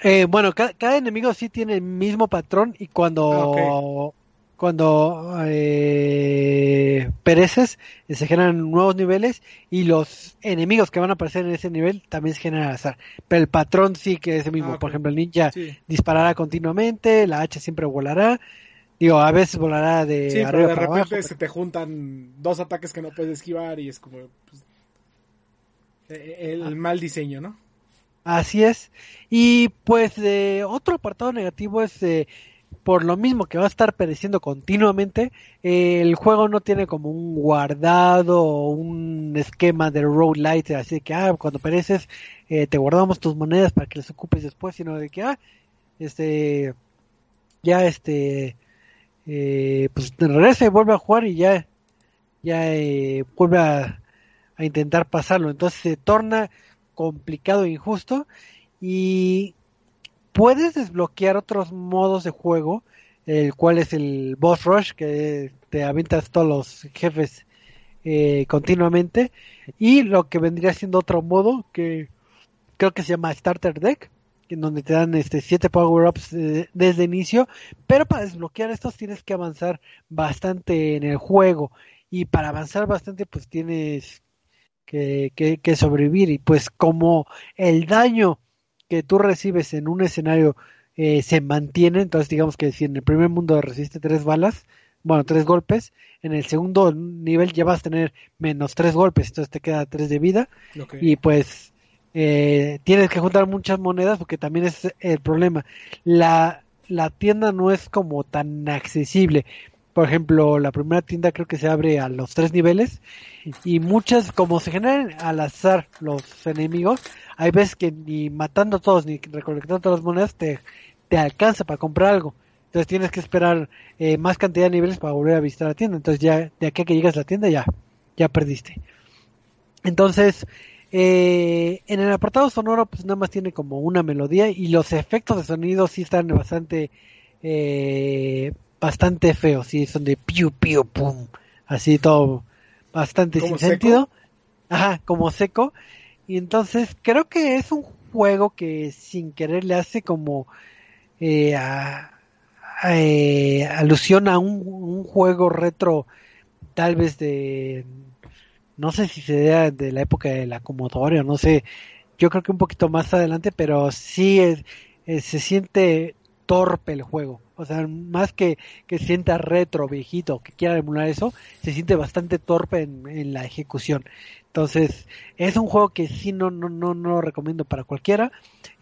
S1: Eh, bueno, cada, enemigo sí tiene el mismo patrón y cuando, ah, cuando eh, pereces eh, se generan nuevos niveles y los enemigos que van a aparecer en ese nivel también se generan al azar. Pero el patrón sí que es el mismo. Ah, Por ejemplo, el ninja disparará continuamente, la hacha siempre volará. Digo, a veces volará de
S2: sí, arriba pero de repente se te juntan dos ataques que no puedes esquivar y es como pues, el ah. mal diseño, ¿no?
S1: Así es. Y pues de otro apartado negativo es eh, por lo mismo que va a estar pereciendo continuamente, eh, el juego no tiene como un guardado o un esquema de light así que ah, cuando pereces eh, te guardamos tus monedas para que las ocupes después, sino de que ah, este ya este pues regresa y vuelve a jugar y ya ya vuelve a, a intentar pasarlo, entonces se torna complicado e injusto y puedes desbloquear otros modos de juego, el cual es el boss rush, que te aventas todos los jefes eh, continuamente, y lo que vendría siendo otro modo que creo que se llama Starter Deck, en donde te dan este siete power ups eh, desde inicio, pero para desbloquear estos tienes que avanzar bastante en el juego y para avanzar bastante pues tienes que, que, sobrevivir y pues como el daño que tú recibes en un escenario eh, se mantiene, entonces digamos que si en el primer mundo resiste tres balas, bueno, tres golpes, en el segundo nivel ya vas a tener menos tres golpes, entonces te queda tres de vida. Y pues eh, tienes que juntar muchas monedas porque también es el problema. La, la tienda no es como tan accesible por ejemplo, la primera tienda creo que se abre a los tres niveles y muchas, como se generan al azar los enemigos, hay veces que ni matando todos ni recolectando todas las monedas te, te alcanza para comprar algo. Entonces tienes que esperar eh, más cantidad de niveles para volver a visitar la tienda. Entonces ya de aquí a que llegas a la tienda ya, ya perdiste. Entonces, eh, en el apartado sonoro pues nada más tiene como una melodía y los efectos de sonido sí están bastante eh, bastante feos, sí, son de piu, piu, pum, así todo bastante sin sentido, ajá, como seco, y entonces creo que es un juego que sin querer le hace como eh, eh, alusión a un, juego retro, tal vez de, no sé si se sea de la época de la Commodore o no sé, yo creo que un poquito más adelante, pero sí es, se siente torpe el juego. O sea, más que que sienta retro, viejito, que quiera emular eso, se siente bastante torpe en, la ejecución. Entonces, es un juego que sí no, no, no, no lo recomiendo para cualquiera.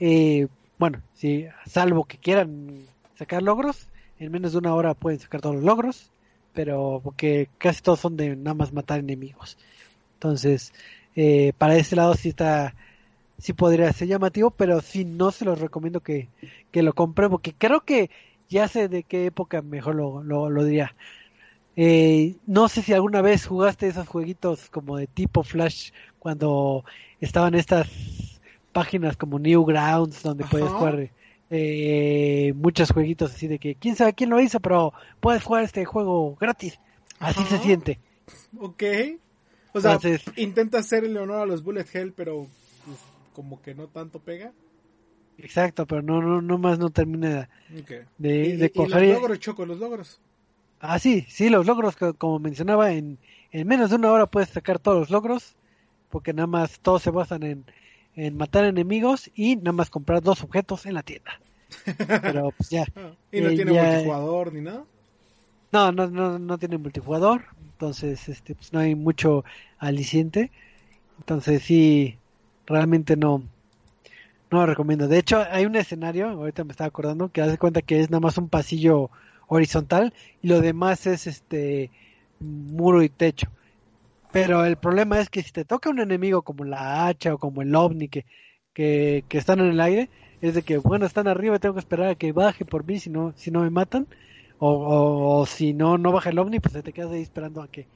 S1: Eh, bueno, sí, salvo que quieran sacar logros, en menos de una hora pueden sacar todos los logros, pero porque casi todos son de nada más matar enemigos. Entonces, eh, para ese lado sí está, sí podría ser llamativo, pero sí no se los recomiendo que, que lo compren, porque creo que ya sé de qué época mejor lo, lo, lo diría. Eh, no sé si alguna vez jugaste esos jueguitos como de tipo Flash cuando estaban estas páginas como Newgrounds donde puedes jugar eh, muchos jueguitos así de que quién sabe quién lo hizo, pero puedes jugar este juego gratis. Así
S2: Ajá.
S1: se siente.
S2: Ok. O sea,
S1: Entonces-
S2: intenta hacerle honor a los Bullet Hell, pero como que no tanto pega.
S1: Exacto, pero no, no, no más no termina de,
S2: y,
S1: de
S2: y
S1: cuajar.
S2: los logros, Choco, los logros.
S1: Ah, sí, sí, los logros, co- como mencionaba, en, en menos de una hora puedes sacar todos los logros, porque nada más todos se basan en, en matar enemigos y nada más comprar dos objetos en la tienda. Pero pues ya,
S2: Ah, y no
S1: Eh,
S2: tiene
S1: ya-
S2: multijugador ni nada.
S1: no, no, no, no tiene multijugador, entonces este, pues no hay mucho aliciente, entonces sí, realmente no, no lo recomiendo. De hecho, hay un escenario, ahorita me estaba acordando, que hace cuenta que es nada más un pasillo horizontal y lo demás es este muro y techo. Pero el problema es que si te toca un enemigo como la hacha o como el ovni que, que, que están en el aire, es de que bueno, están arriba y tengo que esperar a que baje por mí si no, si no me matan. O, o, o si no, no baja el ovni, pues te quedas ahí esperando a que,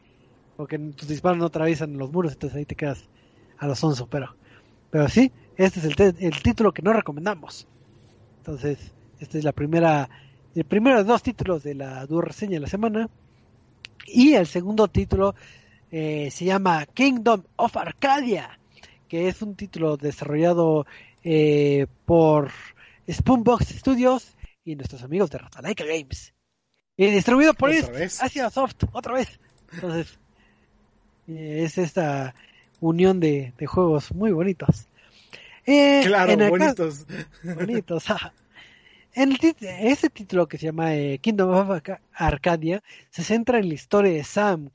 S1: porque tus disparos no atraviesan los muros, entonces ahí te quedas a los onzo, pero, pero sí, este es el, el título que no recomendamos. Entonces, esta es la primera, el primero de dos títulos de la dura reseña de la semana. Y el segundo título eh, se llama Kingdom of Arcadia, que es un título desarrollado eh, por Spoonbox Studios y nuestros amigos de Ratalaika Games. Y distribuido por
S2: vez.
S1: Asia Soft, otra vez. Entonces, eh, es esta unión de, de juegos muy bonitos. Eh,
S2: Claro,
S1: en
S2: bonitos.
S1: bonitos. En el ese título que se llama eh, Kingdom of Arca- Arcadia se centra en la historia de Sam,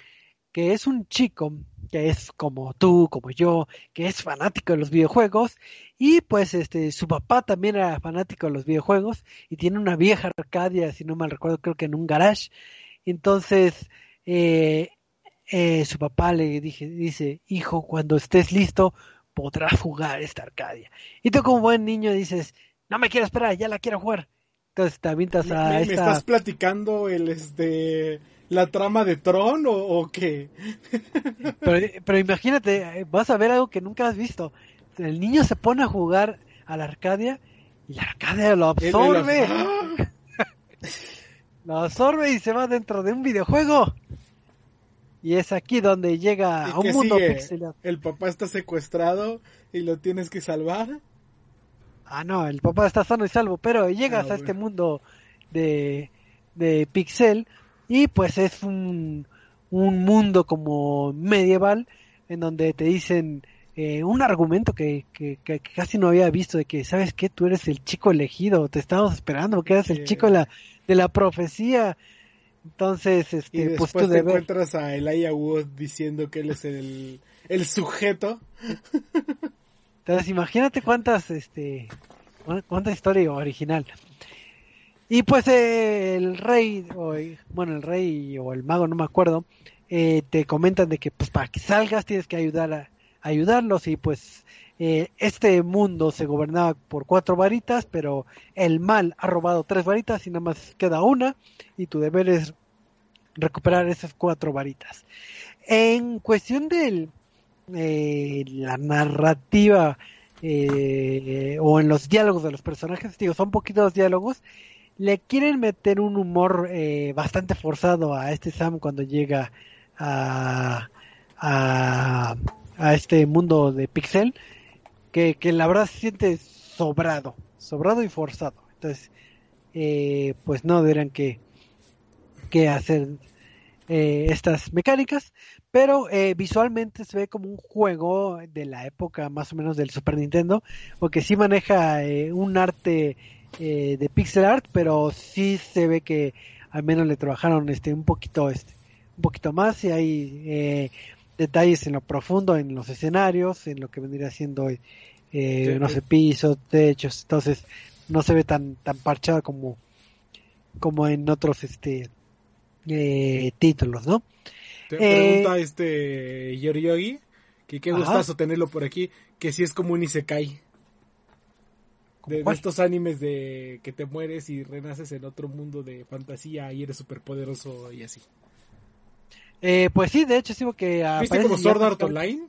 S1: que es un chico que es como tú, como yo, que es fanático de los videojuegos y pues este su papá también era fanático de los videojuegos y tiene una vieja Arcadia, si no mal recuerdo, creo que en un garage. Entonces eh, eh, su papá le dije, dice, hijo, cuando estés listo podrás jugar esta Arcadia. Y tú como buen niño dices, no me quiero esperar, ya la quiero jugar. Entonces te avientas
S2: ¿Me,
S1: a
S2: me- me
S1: esta...
S2: estás platicando el este la trama de Tron o, o qué?
S1: Pero, pero imagínate, eh, vas a ver algo que nunca has visto. El niño se pone a jugar a la Arcadia y la Arcadia lo
S2: El- el-
S1: absorbe.
S2: ¡Ah!
S1: Lo absorbe y se va dentro de un videojuego. Y es aquí donde llega
S2: ¿Y
S1: a un mundo pixelado.
S2: El papá está secuestrado y lo tienes que salvar.
S1: Ah, no, el papá está sano y salvo, pero llegas
S2: Ah,
S1: a este mundo de, de pixel y pues es un, un mundo como medieval en donde te dicen eh, un argumento que, que, que casi no había visto de que, ¿sabes qué? Tú eres el chico elegido, te estábamos esperando porque eres
S2: Sí.
S1: el chico de la, de la profecía. Entonces,
S2: Y
S1: este, pues
S2: después
S1: tú
S2: te encuentras a Elijah Wood diciendo que él es el, el sujeto.
S1: Entonces, imagínate cuántas, este, cu- cuánta historia original. Y pues eh, el rey, o, bueno, el rey o el mago, no me acuerdo, eh, te comentan de que pues para que salgas tienes que ayudar a, ayudarlos y pues eh, este mundo se gobernaba por cuatro varitas, pero el mal ha robado tres varitas y nada más queda una y tu deber es recuperar esas cuatro varitas. En cuestión del eh, la narrativa eh, o en los diálogos de los personajes, digo, son poquitos diálogos, le quieren meter un humor eh, bastante forzado a este Sam cuando llega a, a este mundo de pixel, que, que la verdad se siente sobrado, sobrado y forzado. Entonces, eh, pues no deberían que, que hacer eh, estas mecánicas, pero eh, visualmente se ve como un juego de la época más o menos del Super Nintendo, porque sí maneja eh, un arte eh, de pixel art, pero sí se ve que al menos le trabajaron este un poquito este un poquito más y hay detalles en lo profundo en los escenarios, en lo que vendría siendo eh,
S2: Sí,
S1: no sé pisos, techos, entonces no se ve tan tan parchado como como en otros este eh, títulos, ¿no?
S2: Te
S1: Eh,
S2: pregunta este Yoriogi Que qué gustazo tenerlo por aquí. Que sí es como un Isekai. De, de estos animes de que te mueres y renaces en otro mundo de fantasía y eres súper poderoso y así.
S1: Eh, pues sí, de hecho sí, porque
S2: ¿Viste como Sword Art Online?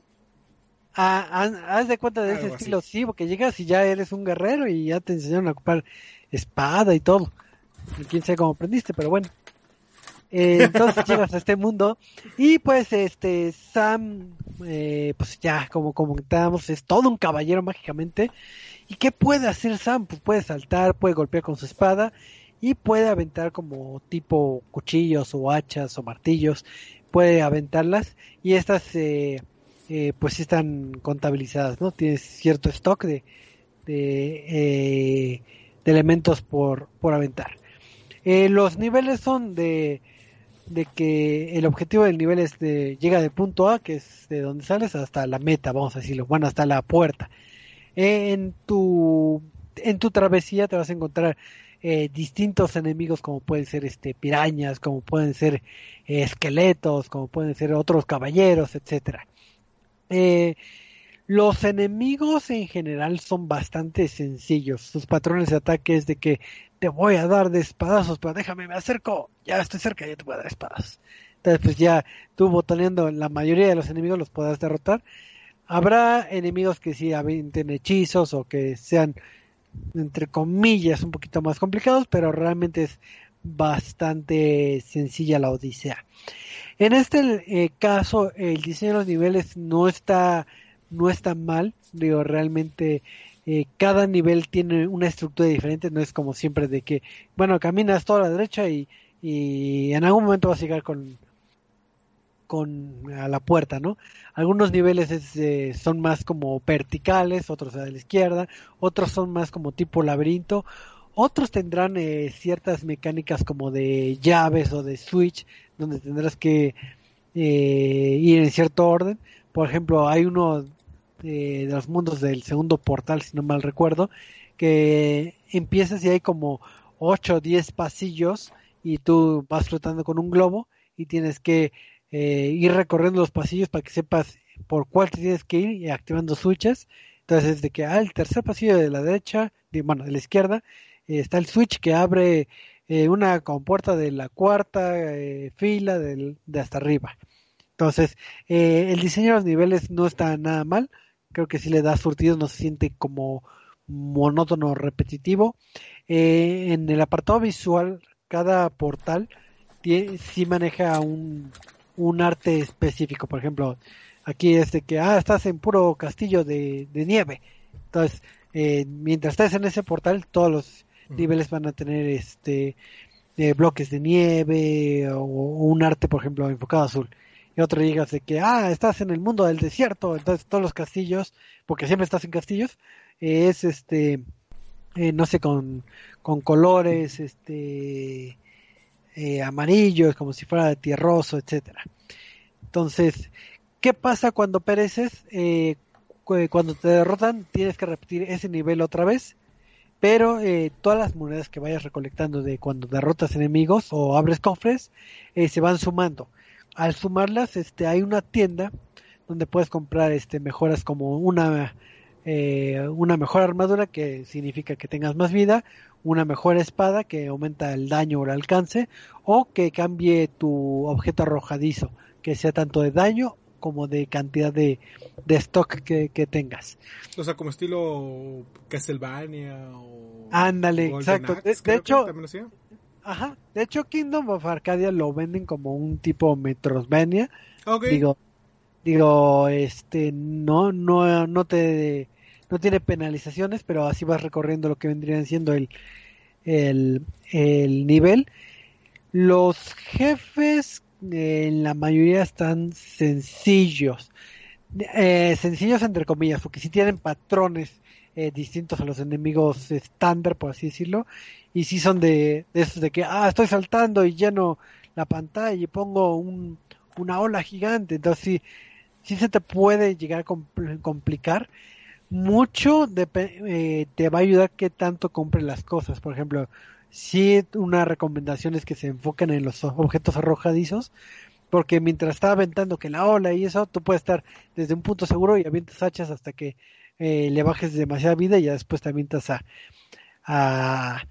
S1: Ah, ah, haz de cuenta de ese
S2: Algo así.
S1: estilo, sí, porque llegas y ya eres un guerrero y ya te enseñaron a ocupar espada y todo. Y quién sabe cómo aprendiste, pero bueno. Eh, entonces llegas a este mundo y pues este Sam, eh, pues ya como comentábamos, es todo un caballero mágicamente. ¿Y qué puede hacer Sam? Pues puede saltar, puede golpear con su espada y puede aventar como tipo cuchillos o hachas o martillos, puede aventarlas y estas eh, eh, pues están contabilizadas, ¿no? Tienes cierto stock de, de, eh, de elementos por, por aventar. Eh, los niveles son de, de que el objetivo del nivel es de llega del punto A, que es de donde sales, hasta la meta, vamos a decirlo, bueno, hasta la puerta. En tu en tu travesía te vas a encontrar eh, distintos enemigos como pueden ser este pirañas, como pueden ser eh, esqueletos, como pueden ser otros caballeros, etcétera. Eh, los enemigos en general son bastante sencillos. Sus patrones de ataque es de que te voy a dar de espadazos, pero déjame, me acerco, ya estoy cerca, ya te voy a dar espadazos. Entonces, pues ya tú botoneando la mayoría de los enemigos los podrás derrotar. Habrá enemigos que sí avienten hechizos o que sean, entre comillas, un poquito más complicados, pero realmente es bastante sencilla la odisea. En este eh, caso, el diseño de los niveles no está, no está mal. Digo, realmente eh, cada nivel tiene una estructura diferente. No es como siempre de que, bueno, caminas toda la derecha y, y en algún momento vas a llegar con, con a la puerta, ¿no? Algunos niveles es, eh, son más como verticales, otros a la izquierda, otros son más como tipo laberinto, otros tendrán eh, ciertas mecánicas como de llaves o de switch, donde tendrás que eh, ir en cierto orden. Por ejemplo, hay uno eh, de los mundos del segundo portal, si no mal recuerdo, que empiezas y hay como 8 o 10 pasillos y tú vas flotando con un globo y tienes que eh, ir recorriendo los pasillos para que sepas por cuál te tienes que ir y activando switches. Entonces, es de que, ah, el tercer pasillo de la derecha, de, bueno, de la izquierda, eh, está el switch que abre eh, una compuerta de la cuarta eh, fila del, de hasta arriba. Entonces, el diseño de los niveles no está nada mal. Creo que si le da surtido no se siente como monótono repetitivo. En el apartado visual, cada portal tie- sí maneja un, un arte específico. Por ejemplo, aquí es de que, ah, estás en puro castillo de, de nieve. Entonces, eh, mientras estés en ese portal, todos los niveles van a tener este eh, bloques de nieve o, o un arte, por ejemplo, enfocado a azul. Y otro llegas de que, ah, estás en el mundo del desierto, entonces todos los castillos, porque siempre estás en castillos, eh, es este, eh, no sé, con, con colores, este, eh, amarillos, como si fuera tierroso, etcétera. Entonces, ¿qué pasa cuando pereces? Eh, cu- cuando te derrotan, tienes que repetir ese nivel otra vez pero eh, todas las monedas que vayas recolectando de cuando derrotas enemigos o abres cofres eh, se van sumando. Al sumarlas, este, hay una tienda donde puedes comprar este mejoras como una eh, una mejor armadura que significa que tengas más vida, una mejor espada que aumenta el daño o el alcance, o que cambie tu objeto arrojadizo, que sea tanto de daño como de cantidad de, de stock que, que tengas.
S2: O sea, como estilo Castlevania o...
S1: Ándale, exacto.
S2: Axe,
S1: De- hecho-. Ajá, de hecho Kingdom of Arcadia lo venden como un tipo Metroidvania.
S2: Ah, ok.
S1: Digo, digo, este, no, no, no te, no tiene penalizaciones, pero así vas recorriendo lo que vendrían siendo el, el, el nivel. Los jefes, eh, en la mayoría están sencillos, Eh, sencillos entre comillas, porque sí tienen patrones eh, distintos a los enemigos estándar, por así decirlo, y sí son de, esos de que, ah, estoy saltando y lleno la pantalla y pongo un, una ola gigante, entonces sí, sí se te puede llegar a compl- complicar. Mucho eh, te va a ayudar que tanto compres las cosas, por ejemplo, si una recomendación es que se enfoquen en los objetos arrojadizos, porque mientras está aventando que la ola y eso, tú puedes estar desde un punto seguro y avientas hachas hasta que eh, le bajes demasiada vida y ya después te avientas a, a,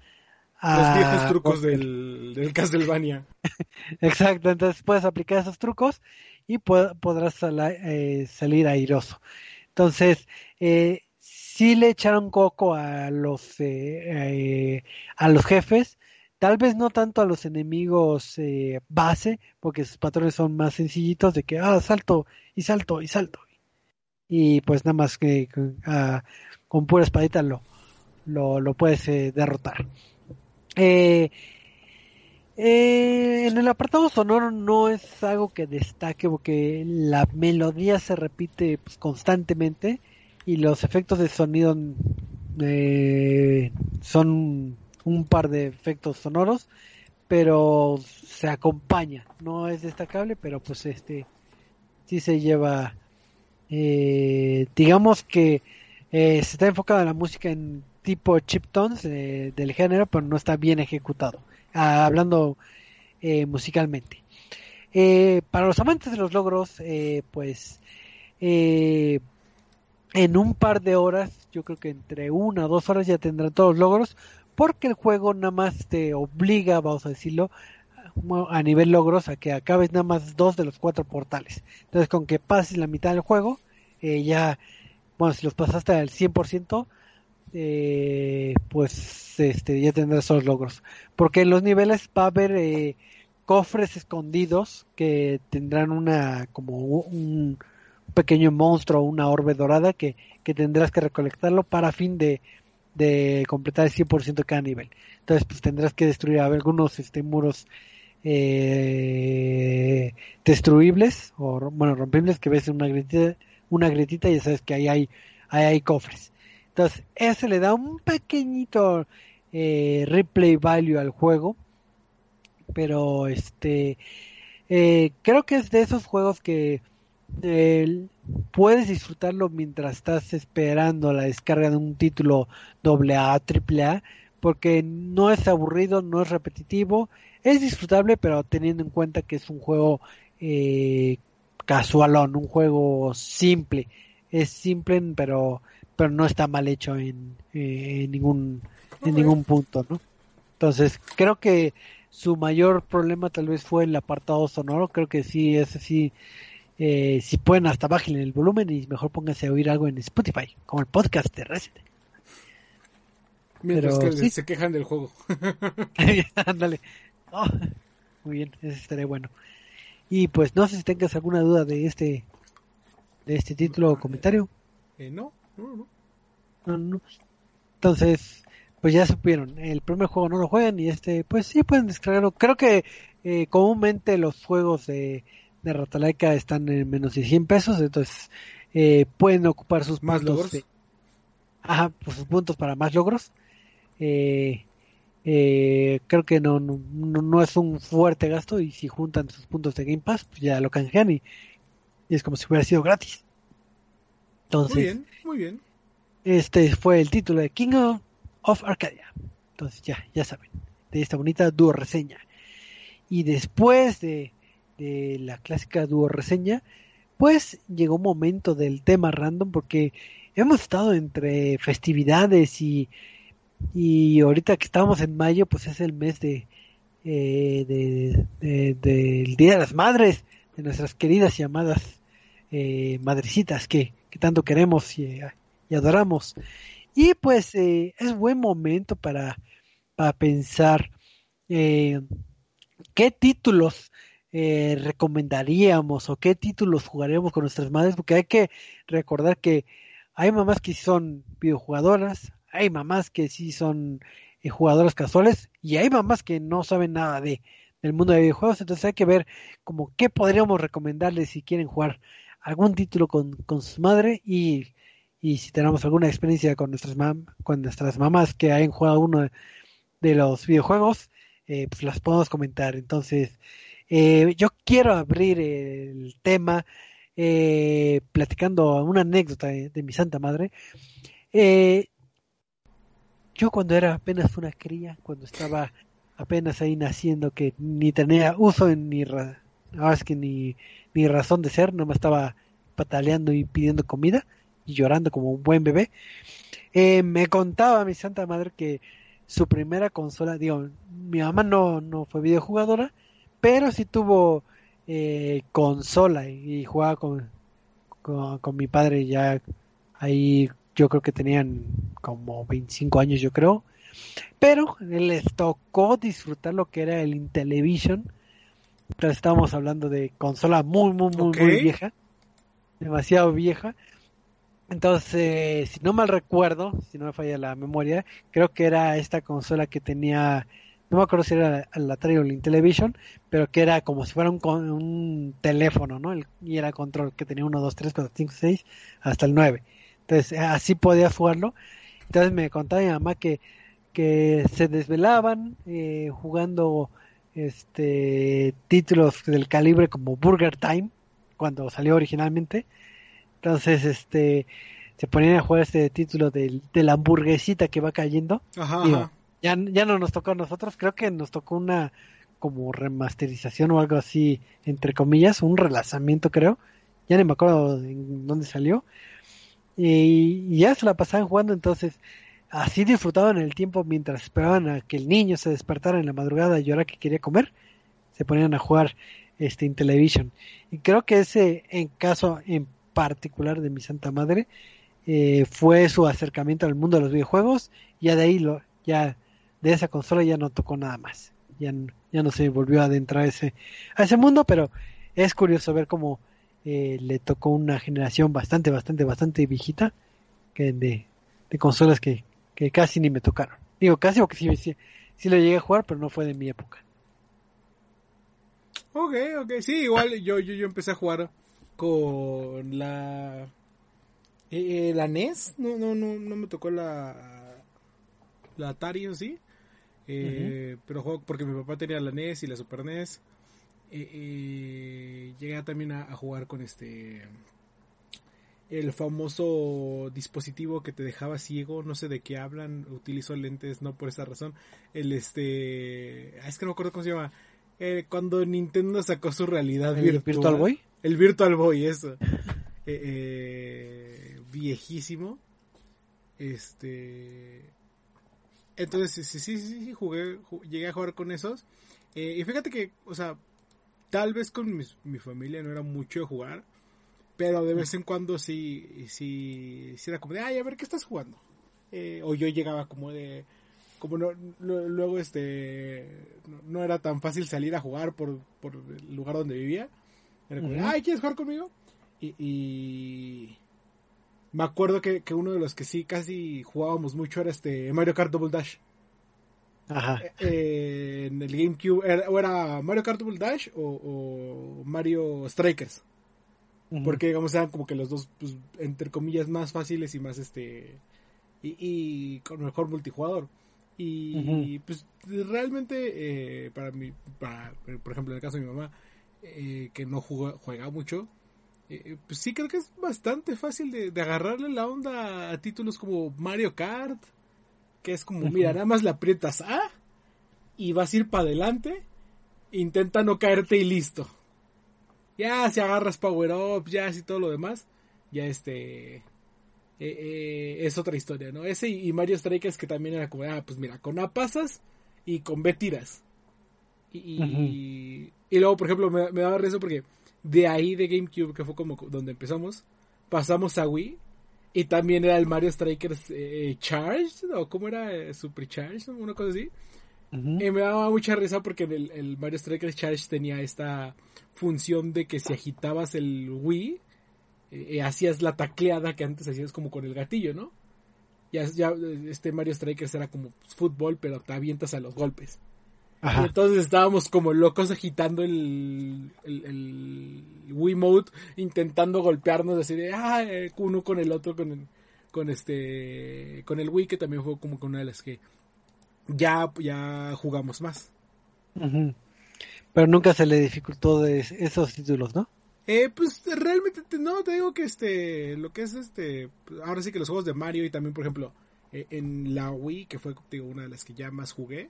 S2: los viejos trucos del, del Castlevania.
S1: Exacto, entonces puedes aplicar esos trucos y podrás eh, salir airoso. Entonces, eh, sí le echaron coco a los, eh, a los jefes, Tal vez no tanto a los enemigos eh, base, porque sus patrones son más sencillitos de que, ah, salto y salto y salto. Y pues nada más que ah, con pura espadita lo, lo, puedes eh, derrotar. Eh, en el apartado sonoro no es algo que destaque porque la melodía se repite pues, constantemente y los efectos de sonido son un par de efectos sonoros, pero se acompaña. No es destacable, pero pues este sí se lleva, eh, digamos que eh, se está enfocado en la música en tipo chip tones eh, del género, pero no está bien ejecutado, ah, hablando musicalmente. para los amantes de los logros, pues en un par de horas, yo creo que entre una o dos horas ya tendrán todos los logros, porque el juego nada más te obliga, vamos a decirlo, a nivel logros a que acabes nada más dos de los cuatro portales. Entonces con que pases la mitad del juego, eh, ya, bueno, si los pasaste al 100%, eh, pues este, ya tendrás esos logros. Porque en los niveles va a haber eh, cofres escondidos que tendrán una, como un pequeño monstruo, una orbe dorada que, que tendrás que recolectarlo para fin de de completar el 100% cada nivel. Entonces, pues tendrás que destruir algunos este, muros eh, destruibles o bueno rompibles que ves una grietita, una grietita y ya sabes que ahí hay, ahí hay cofres. Entonces, ese le da un pequeñito eh, replay value al juego, pero este eh, creo que es de esos juegos que puedes disfrutarlo mientras estás esperando la descarga de un título AA, AAA, porque no es aburrido, no es repetitivo, es disfrutable, pero teniendo en cuenta que es un juego eh, casualón, un juego simple, es simple, pero pero no está mal hecho en, eh, ningún en ningún punto, ¿no? Entonces creo que su mayor problema tal vez fue el apartado sonoro, creo que sí, ese sí eh, si pueden, hasta bajen el volumen y mejor pónganse a oír algo en Spotify, como el podcast de Resident.
S2: Mientras que se quejan del juego.
S1: Ándale. Oh, muy bien, ese estaría bueno. Y pues no sé si tengas alguna duda de este de este título o comentario.
S2: Eh, no, no,
S1: no. Entonces, pues ya supieron, el primer juego no lo juegan y este, pues sí pueden descargarlo. Creo que eh, comúnmente los juegos de de Ratalaika están en menos de 100 pesos, entonces eh, pueden ocupar sus
S2: más
S1: puntos.
S2: logros.
S1: ajá, pues sus puntos para más logros. Eh, eh, creo que no, no, no, es un fuerte gasto y si juntan sus puntos de Game Pass, pues ya lo canjean y, es como si hubiera sido gratis. Entonces,
S2: muy bien, muy bien.
S1: Este fue el título de King of Arcadia. Entonces ya, ya saben, de esta bonita dúo reseña. Y después de de la clásica dúo reseña, pues llegó un momento del tema random porque hemos estado entre festividades y, y ahorita que estamos en mayo, pues es el mes de, eh, de, del Día de las Madres, de nuestras queridas y amadas eh, madrecitas que, que, tanto queremos y, adoramos. Y pues eh, es buen momento para, para pensar qué títulos eh, recomendaríamos o qué títulos jugaremos con nuestras madres, porque hay que recordar que hay mamás que son videojugadoras, hay mamás que sí son eh, jugadoras casuales y hay mamás que no saben nada de del mundo de videojuegos, entonces hay que ver como qué podríamos recomendarles si quieren jugar algún título con, con su madre y, y si tenemos alguna experiencia con nuestras mam con nuestras mamás que hayan jugado uno de, los videojuegos, eh, pues las podemos comentar. Entonces, eh, yo quiero abrir el tema eh, platicando una anécdota de, mi santa madre. Eh, yo cuando era apenas una cría, cuando estaba apenas ahí naciendo, que ni tenía uso ni es que ni, ni razón de ser, no me estaba pataleando y pidiendo comida y llorando como un buen bebé. Eh, me contaba mi santa madre que su primera consola, digo, mi mamá no, no fue videojugadora, pero sí tuvo eh, consola y, jugaba con, con, mi padre ya ahí yo creo que tenían como 25 años yo creo. Pero les tocó disfrutar lo que era el Intellivision entonces estábamos hablando de consola muy muy muy muy vieja demasiado vieja. Entonces si no mal recuerdo si no me falla la memoria creo que era esta consola que tenía no me acuerdo si era el Atari o el Intellivision, pero que era como si fuera un, un teléfono, ¿no? y era control que tenía 1, 2, 3, 4, 5, 6, hasta el 9. Entonces, así podía jugarlo. Entonces me contaba mi mamá que, que se desvelaban eh, jugando este títulos del calibre como Burger Time, cuando salió originalmente. Entonces, este se ponían a jugar este título de la hamburguesita que va cayendo. ajá ya, ya no nos tocó a nosotros, creo que nos tocó una como remasterización o algo así, entre comillas, un relanzamiento creo, ya ni me acuerdo en dónde salió, y, ya se la pasaban jugando, entonces así disfrutaban el tiempo mientras esperaban a que el niño se despertara en la madrugada y ahora que quería comer, se ponían a jugar este en televisión. Y creo que ese en caso en particular de mi santa madre eh, fue su acercamiento al mundo de los videojuegos, ya de ahí lo, ya de esa consola ya no tocó nada más. Ya, ya no se volvió a adentrar ese, a ese mundo, pero es curioso ver cómo eh, le tocó una generación bastante, bastante, bastante viejita que de, de consolas que, que casi ni me tocaron. Digo, casi porque sí, sí, sí lo llegué a jugar, pero no fue de mi época.
S2: Ok, ok, sí, igual yo, yo, yo empecé a jugar con la... Eh, la NES, no, no, no, no me tocó la, la Atari sí, eh, pero juego porque mi papá tenía la NES y la Super NES. Eh, eh, llegué también a, jugar con este el famoso dispositivo que te dejaba ciego, no sé de qué hablan, utilizo lentes no por esa razón. El este, ah, es que no me acuerdo cómo se llama. cuando Nintendo sacó su realidad
S1: ¿El Virtual Boy?
S2: El Virtual Boy, eso. viejísimo. Este entonces, sí, sí, sí, sí, jugué, llegué a jugar con esos. Eh, y fíjate que, o sea, tal vez con mi, familia no era mucho de jugar, pero de vez en cuando sí, sí, sí era como de, ay, a ver, ¿qué estás jugando? Eh, o yo llegaba como de, como no, luego este, no, era tan fácil salir a jugar por, por el lugar donde vivía. Era como, ay, ¿quieres jugar conmigo? y, me acuerdo que, uno de los que sí casi jugábamos mucho era este Mario Kart Double Dash. Ajá. Eh, eh, en el GameCube, era, o era Mario Kart Double Dash o, Mario Strikers. Porque, digamos, eran como que los dos, pues, entre comillas, más fáciles y más, este, y, con mejor multijugador. Y, pues, realmente, eh, para mí, para, por ejemplo, en el caso de mi mamá, que no juega, juega mucho, eh, pues sí creo que es bastante fácil de, agarrarle la onda a títulos como Mario Kart, que es como, mira, nada más le aprietas A y vas a ir para adelante, intenta no caerte y listo. Ya si agarras Power Up, ya si todo lo demás, ya este... Eh, eh, es otra historia, ¿no? Ese y, Mario Strikers que también era como, ah, pues mira, con A pasas y con B tiras. Y, y, luego, por ejemplo, me, me daba risa porque de ahí de GameCube, que fue como donde empezamos, pasamos a Wii. Y también era el Mario Strikers eh, Charged, o cómo era eh, Super Charged, una cosa así. Y me daba mucha risa porque el, el, Mario Strikers Charged tenía esta función de que si agitabas el Wii, eh, hacías la tacleada que antes hacías como con el gatillo, ¿no? Ya, ya este Mario Strikers era como fútbol, pero te avientas a los golpes entonces estábamos como locos agitando el, el, el Wii Mode, intentando golpearnos así de, ah, eh, uno con el otro, con, con este, con el Wii, que también fue como con una de las que ya, ya jugamos más.
S1: Pero nunca se le dificultó de esos títulos, ¿no?
S2: Eh, pues realmente no, te digo que este, lo que es este, ahora sí que los juegos de Mario y también, por ejemplo, eh, en la Wii, que fue digo, una de las que ya más jugué,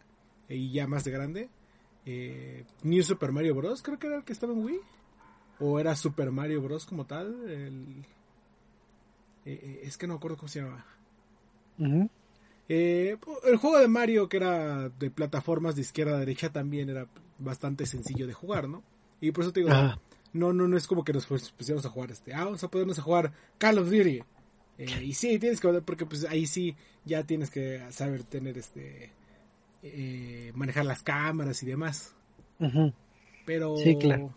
S2: y ya más de grande, eh, New Super Mario Bros. Creo que era el que estaba en Wii. O era Super Mario Bros. como tal. El, eh, eh, es que no me acuerdo cómo se llamaba. Eh, el juego de Mario, que era de plataformas de izquierda a derecha, también era bastante sencillo de jugar, ¿no? Y por eso te digo, no, no, no es como que nos pusiéramos a jugar este, ah, vamos a podernos a jugar Call of Duty. Eh, y sí, tienes que, porque pues ahí sí ya tienes que saber tener este, eh, manejar las cámaras y demás. Pero,
S1: sí, claro.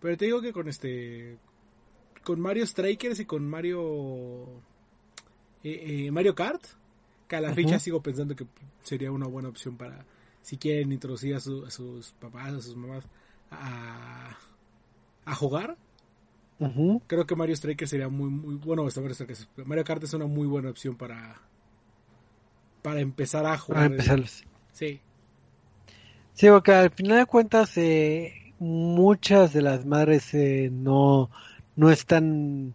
S2: Pero te digo que con este, con Mario Strikers y con Mario, Mario Kart, que a la fecha sigo pensando que sería una buena opción para si quieren introducir a, sus papás, a sus mamás a, a jugar. Creo que Mario Striker sería muy, muy bueno. Mario Kart es una muy buena opción para para empezar a jugar. Sí.
S1: Sí, porque al final de cuentas eh, muchas de las madres eh, no, no están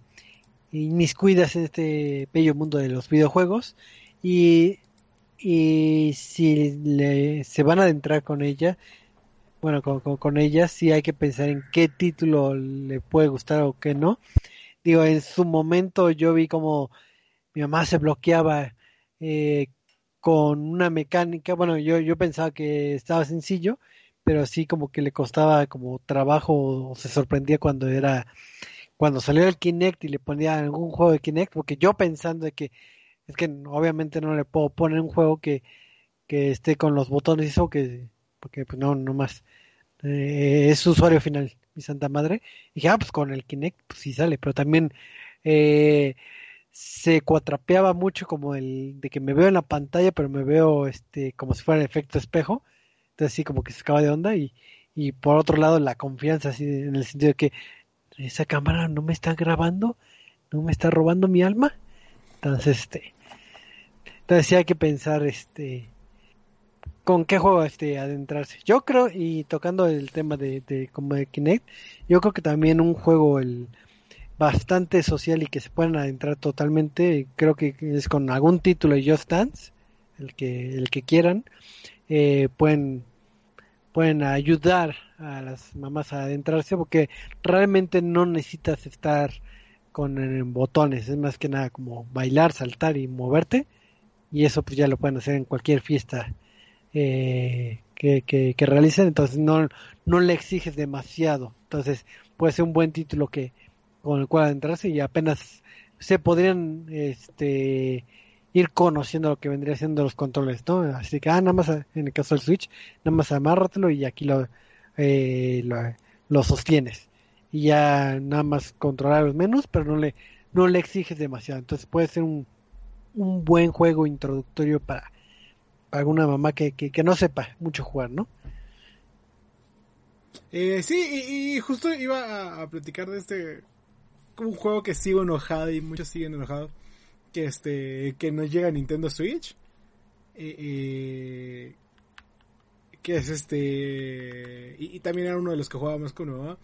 S1: inmiscuidas en este bello mundo de los videojuegos y, y si le, se van a adentrar con ella, bueno, con, con, ella sí hay que pensar en qué título le puede gustar o qué no. Digo, en su momento yo vi como mi mamá se bloqueaba eh, con una mecánica, bueno, yo, yo pensaba que estaba sencillo, pero sí como que le costaba como trabajo o se sorprendía cuando era, cuando salió el Kinect y le ponía algún juego de Kinect, porque yo pensando de que es que obviamente no le puedo poner un juego que, que esté con los botones y eso, que, porque pues no, no más. Eh, es usuario final, mi santa madre. Y dije, ah, pues con el Kinect, pues sí sale, pero también eh, se cuatrapeaba mucho como el de que me veo en la pantalla, pero me veo este como si fuera el efecto espejo. Entonces sí, como que se acaba de onda y, y por otro lado la confianza, así en el sentido de que esa cámara no me está grabando, no me está robando mi alma. Entonces, este, entonces sí hay que pensar, este, con qué juego este adentrarse. Yo creo, y tocando el tema de, de como de Kinect, yo creo que también un juego el bastante social y que se puedan adentrar totalmente, creo que es con algún título de Just Dance, el que, el que quieran, eh, pueden, pueden ayudar a las mamás a adentrarse porque realmente no necesitas estar con eh, botones, es más que nada como bailar, saltar y moverte y eso pues ya lo pueden hacer en cualquier fiesta eh, que, que, realicen, entonces no, no le exiges demasiado, entonces puede ser un buen título que con el cual adentrarse y apenas se podrían este ir conociendo lo que vendría siendo los controles, ¿no? Así que, ah, nada más en el caso del Switch, nada más amárratelo y aquí lo, eh, lo, sostienes y ya nada más controlar los menús, pero no le, no le exiges demasiado. Entonces puede ser un, un buen juego introductorio para, alguna mamá que, que, no sepa mucho jugar, ¿no?
S2: Eh, sí, y, justo iba a, platicar de este un juego que sigo enojado y muchos siguen enojados que este que nos llega a Nintendo Switch eh, eh, que es este y, también era uno de los que jugábamos con uno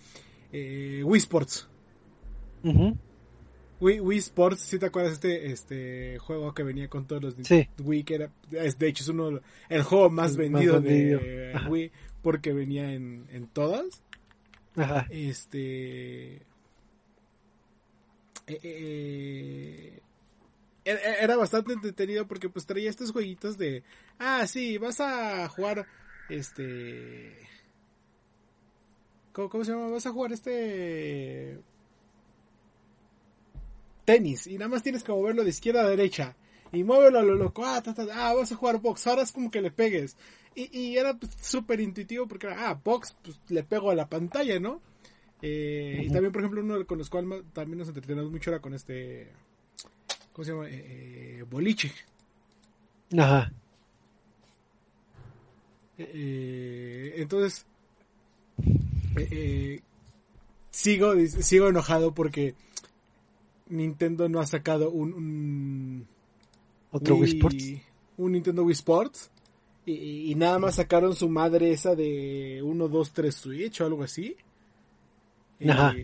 S2: eh, Wii Sports. Wii, Sports, si te acuerdas este este juego que venía con todos los Wii, que era, de hecho es uno el juego más vendido, de Wii porque venía en, en todas. Ajá. Este eh, eh, eh, era bastante entretenido porque pues traía estos jueguitos de ah sí vas a jugar este ¿Cómo, se llama? Vas a jugar este tenis y nada más tienes que moverlo de izquierda a derecha y muévelo a lo loco, ah, ah, vas a jugar box, ahora es como que le pegues. Y, y era pues, súper intuitivo porque era, ah, box, pues le pego a la pantalla, ¿no? Eh, y también, por ejemplo, uno con los cuales también nos entretenemos mucho era con este, ¿cómo se llama? Eh, eh boliche.
S1: Ajá.
S2: Eh, entonces, eh, eh, sigo, sigo enojado porque Nintendo no ha sacado un, un
S1: otro Wii, Sports.
S2: Un Nintendo Wii Sports. Y, nada más sacaron su madre esa de 1, 2, 3 Switch o algo así.
S1: Ajá.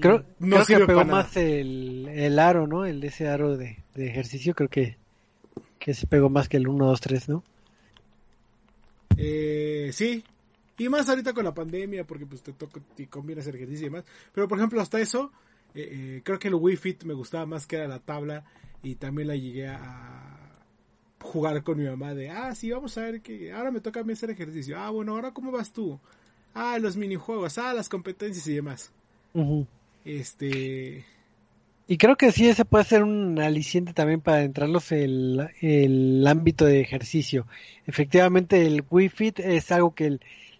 S1: creo, no creo que pegó más el, el, aro, ¿no? El ese aro de, de ejercicio, creo que, que se pegó más que el 1, 2, 3, ¿no?
S2: Eh, sí, y más ahorita con la pandemia, porque pues te toca y conviene hacer ejercicio y demás. Pero por ejemplo, hasta eso, eh, eh, creo que el Wii Fit me gustaba más que era la tabla y también la llegué a jugar con mi mamá de, ah, sí, vamos a ver que ahora me toca a mí hacer ejercicio. Ah, bueno, ahora cómo vas tú. Ah, los minijuegos, ah, las competencias y demás. Este...
S1: Y creo que sí, ese puede ser un aliciente también para entrarlos el, el ámbito de ejercicio. Efectivamente, el Wii Fit es algo que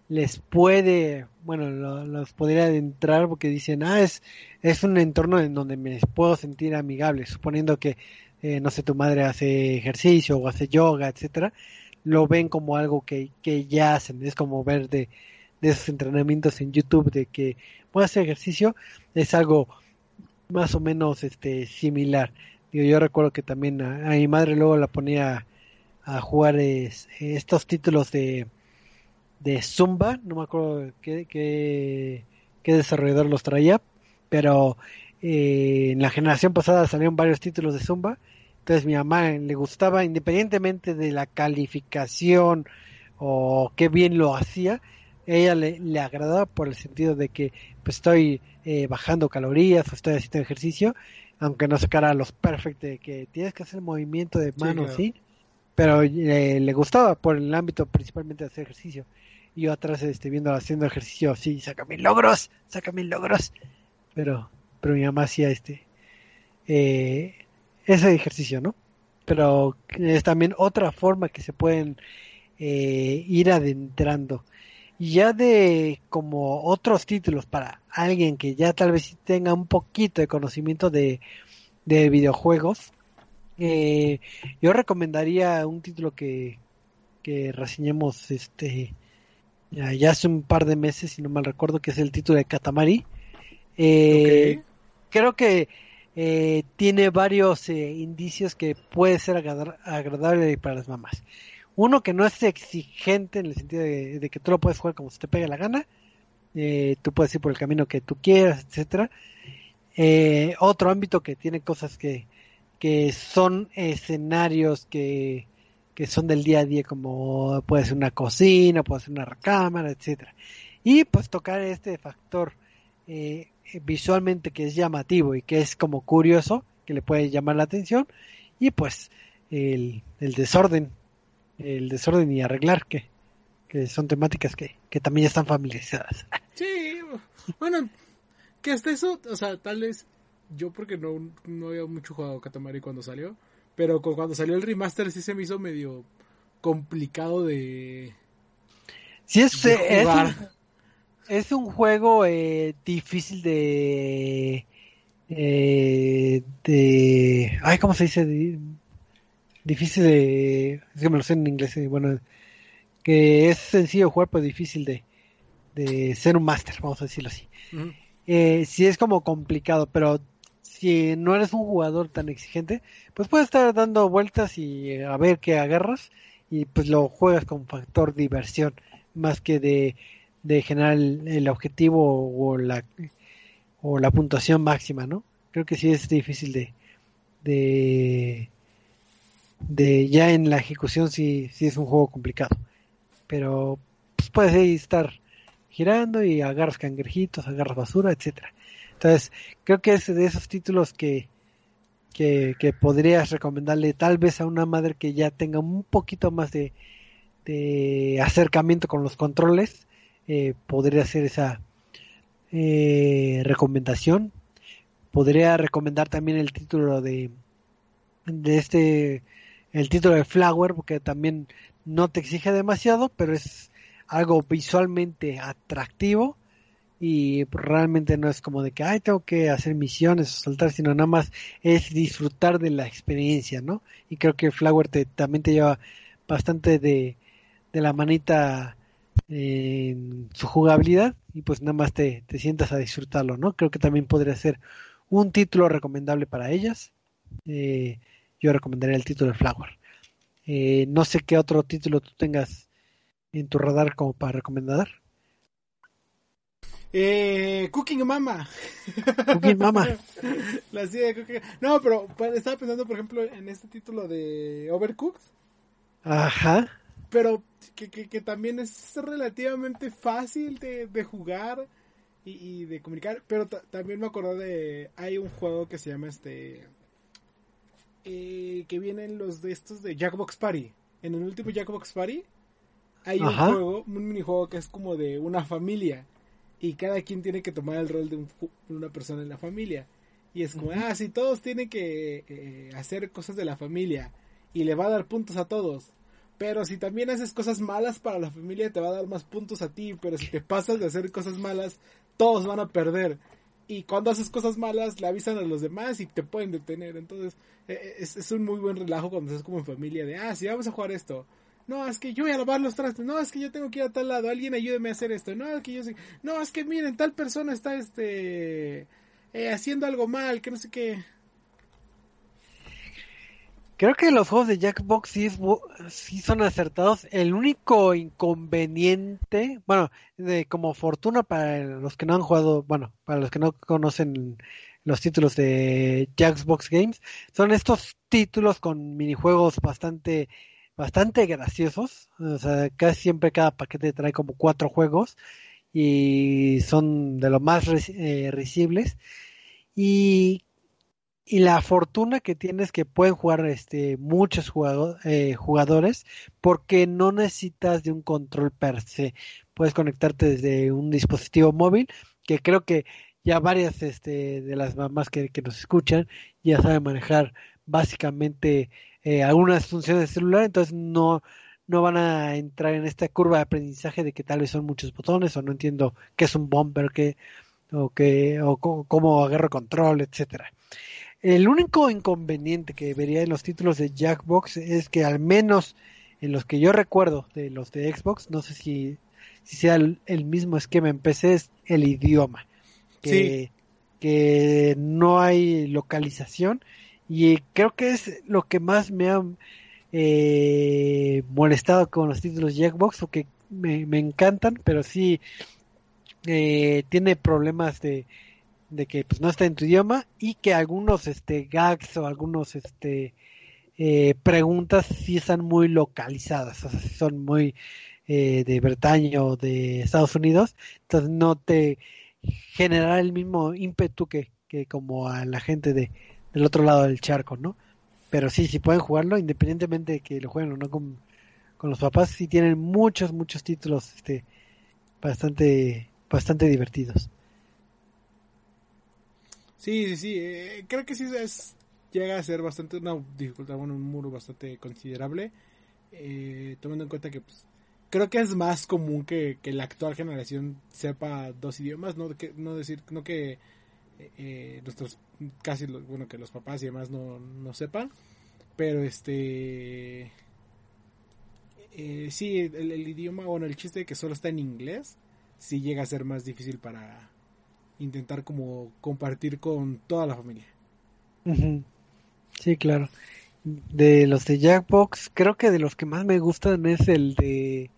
S1: les puede, bueno, los podría entrar porque dicen, ah, es, es un entorno en donde me puedo sentir amigable, suponiendo que, eh, no sé, tu madre hace ejercicio o hace yoga, etcétera, lo ven como algo que, que ya hacen, es como ver de, de esos entrenamientos en YouTube de que puedo hacer ejercicio, es algo más o menos este similar. Yo recuerdo que también a, mi madre luego la ponía a jugar estos títulos de, de Zumba, no me acuerdo qué, qué, desarrollador los traía, pero eh, en la generación pasada salieron varios títulos de Zumba, entonces mi mamá le gustaba independientemente de la calificación o qué bien lo hacía, ella le, le agradaba por el sentido de que pues estoy eh, bajando calorías o estoy haciendo ejercicio, aunque no sacara los perfect de que tienes que hacer movimiento de manos, sí, pero eh, le gustaba por el ámbito principalmente de hacer ejercicio. Y yo atrás este, viendo haciendo ejercicio, sí, saca mil logros, saca mil logros, pero, pero mi mamá hacía este, eh, ese ejercicio, ¿no? Pero es también otra forma que se pueden ir adentrando ya de como otros títulos para alguien que ya tal vez tenga un poquito de conocimiento de, de videojuegos, eh, yo recomendaría un título que, que reseñamos este ya, hace un par de meses, si no mal recuerdo, que es el título de Katamari. Eh, creo que eh, tiene varios indicios que puede ser agradable para las mamás. Uno que no es exigente en el sentido de, que tú lo puedes jugar como se te pegue la gana. Eh, tú puedes ir por el camino que tú quieras, etcétera. Eh, otro ámbito que tiene cosas que, que son escenarios que, que son del día a día, como puede ser una cocina, puede ser una recámara, etcétera. Y pues tocar este factor eh, visualmente que es llamativo y que es como curioso, que le puede llamar la atención, y pues el, el desorden el desorden y arreglar, que, que son temáticas que, que también están familiarizadas.
S2: Sí, bueno, que hasta eso, o sea, tal vez yo porque no, no había mucho jugado Katamari cuando salió, pero cuando salió el remaster sí se me hizo medio complicado de...
S1: Sí, es, es, un, es un juego eh, difícil de... Eh, de... Ay, ¿cómo se dice? difícil de, es que me lo sé en inglés, eh, bueno, que es sencillo jugar, pero difícil de, de ser un máster, vamos a decirlo así. eh, sí es como complicado, pero si no eres un jugador tan exigente, pues puedes estar dando vueltas y eh, a ver qué agarras y pues lo juegas con factor diversión más que de, de generar el, objetivo o la o la puntuación máxima, ¿no? Creo que sí es difícil de, de de ya en la ejecución sí, sí es un juego complicado. Pero pues, puedes estar girando y agarras cangrejitos, agarras basura, etcétera. Entonces, creo que es de esos títulos que, que, podrías recomendarle tal vez a una madre que ya tenga un poquito más de, de acercamiento con los controles, eh, podría hacer esa eh, recomendación. Podría recomendar también el título de, de este el título de Flower, porque también no te exige demasiado, pero es algo visualmente atractivo y realmente no es como de que, ay, tengo que hacer misiones o saltar, sino nada más es disfrutar de la experiencia, ¿no? Y creo que Flower te, también te lleva bastante de, de la manita en su jugabilidad y pues nada más te, te sientas a disfrutarlo, ¿no? Creo que también podría ser un título recomendable para ellas. Eh, yo recomendaría el título de Flower. Eh, no sé qué otro título tú tengas en tu radar como para recomendar.
S2: Eh, Cooking Mama.
S1: Cooking Mama.
S2: La de Cooking... No, pero pues, estaba pensando, por ejemplo, en este título de Overcooked.
S1: Ajá.
S2: Pero que, que, también es relativamente fácil de, de jugar y, de comunicar. Pero también me acordé de... Hay un juego que se llama este... Eh, que vienen los de estos de Jackbox Party. En el último Jackbox Party hay un juego, un minijuego que es como de una familia y cada quien tiene que tomar el rol de una persona en la familia. Y es como, ah, sí, todos tienen que eh, hacer cosas de la familia y le va a dar puntos a todos. Pero si también haces cosas malas para la familia, te va a dar más puntos a ti. Pero si te pasas de hacer cosas malas, todos van a perder. Y cuando haces cosas malas, le avisan a los demás y te pueden detener. Entonces, e, e, es, un muy buen relajo cuando estás como en familia de, ah, sí, vamos a jugar esto no, es que yo voy a lavar los trastes, no, es que yo tengo que ir a tal lado, alguien ayúdeme a hacer esto, no, es que yo sé, no, es que miren, tal persona está este eh, haciendo algo mal, que no sé qué.
S1: Creo que los juegos de Jackbox sí, sí son acertados. El único inconveniente, bueno, de, como fortuna para los que no han jugado, bueno, para los que no conocen los títulos de Jackbox Games, son estos títulos con minijuegos bastante bastante graciosos. O sea, casi siempre cada paquete trae como cuatro juegos y son de lo más eh, risibles. Y, y, la fortuna que tienes que pueden jugar este, muchos eh, jugadores porque no necesitas de un control per se. Puedes conectarte desde un dispositivo móvil que creo que ya varias este, de las mamás que, que nos escuchan ya saben manejar básicamente eh, algunas funciones de celular, entonces no, no van a entrar en esta curva de aprendizaje de que tal vez son muchos botones o no entiendo qué es un bumper que, o, que, o cómo agarro control, etcétera. El único inconveniente que vería en los títulos de Jackbox es que al menos en los que yo recuerdo de los de Xbox, no sé si, si sea el, mismo esquema en PC, es el idioma. Que, que no hay localización y creo que es lo que más me ha eh, molestado con los títulos Jackbox, porque me, me encantan, pero sí eh, tiene problemas de, de que pues no está en tu idioma y que algunos este gags o algunos este eh, preguntas sí están muy localizadas, o sea, son muy de Bretaña o de Estados Unidos, entonces no te generará el mismo ímpetu que, que como a la gente de, del otro lado del charco, ¿no? Pero sí, si pueden jugarlo, independientemente de que lo jueguen o no con, los papás, sí tienen muchos, muchos títulos este, bastante, bastante divertidos.
S2: Sí, sí, sí, eh, creo que sí es, llega a ser bastante una dificultad, bueno, un muro bastante considerable, eh, tomando en cuenta que pues, creo que es más común que, que la actual generación sepa dos idiomas, no que no decir, no que eh, nuestros casi bueno que los papás y demás no, no sepan pero este eh, sí el, idioma bueno el chiste de que solo está en inglés sí llega a ser más difícil para intentar como compartir con toda la familia.
S1: Sí claro. De los de Jackbox creo que de los que más me gustan es el de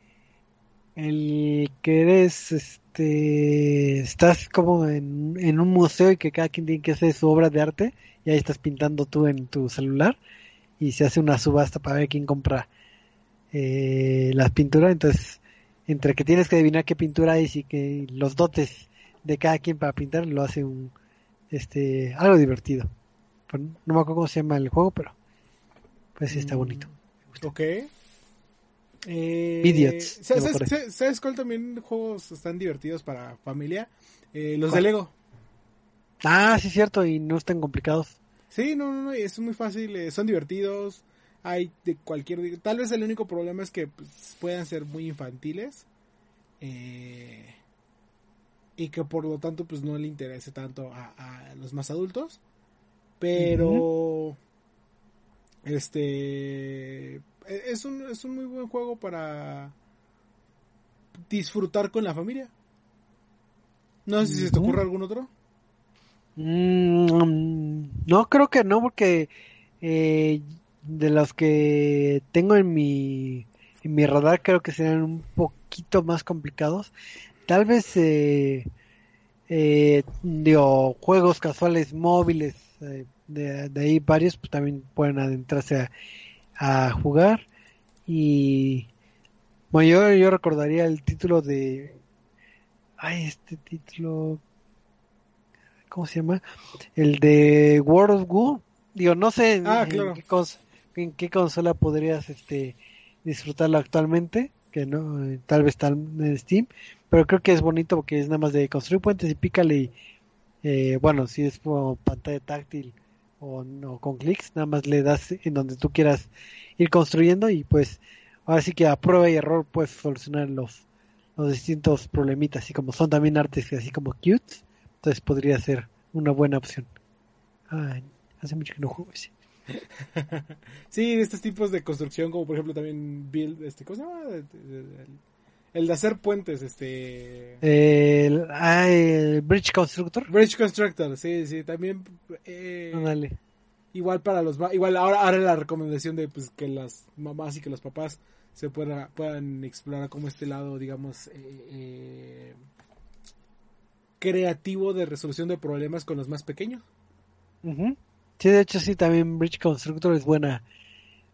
S1: el que eres este estás como en, en, un museo y que cada quien tiene que hacer su obra de arte y ahí estás pintando tú en tu celular y se hace una subasta para ver quién compra eh, las pinturas entonces entre que tienes que adivinar qué pintura es y que los dotes de cada quien para pintar lo hace un este algo divertido no me acuerdo cómo se llama el juego pero pues sí está bonito
S2: ok eh, ¿sabes, cuál también juegos están divertidos para familia? Eh, los de Lego.
S1: Ah, sí, cierto, y no están complicados.
S2: Sí, no, no, no, es muy fácil, eh, son divertidos. Hay de cualquier. Tal vez el único problema es que pues, puedan ser muy infantiles. Eh, y que por lo tanto, pues no le interese tanto a, los más adultos. Pero. Este. E, es un, es un muy buen juego para disfrutar con la familia. No sé si se te ocurre algún otro.
S1: Mm, no, creo que no, porque eh, de los que tengo en mi, en mi radar creo que serían un poquito más complicados. Tal vez eh, eh, digo, juegos casuales móviles, eh, de, de, ahí varios, pues también pueden adentrarse a, a jugar. Y bueno, yo, yo recordaría el título de... Ay, este título... ¿Cómo se llama? El de World of Goo. Digo, no sé en,
S2: Ah,
S1: en
S2: claro.
S1: qué, en qué consola podrías este disfrutarlo actualmente, que no, eh, tal vez está en Steam, pero creo que es bonito porque es nada más de construir puentes y pícale y eh, bueno, si es por pantalla táctil o no con clics, nada más le das en donde tú quieras ir construyendo y pues ahora sí que a prueba y error puedes solucionar los, los distintos problemitas y como son también artes así como cute, entonces podría ser una buena opción. Ay, hace mucho que no juego ese.
S2: Sí, de estos tipos de construcción, como por ejemplo también build, este, ¿cómo se llama? El, de hacer puentes, este...
S1: El, ah, el Bridge Constructor.
S2: Bridge Constructor, sí, sí, también... eh, igual para los... Igual ahora, ahora la recomendación de pues, que las mamás y que los papás se puedan, puedan explorar como este lado, digamos, eh, eh, creativo de resolución de problemas con los más pequeños.
S1: Ujú. Sí, de hecho sí, también Bridge Constructor es buena,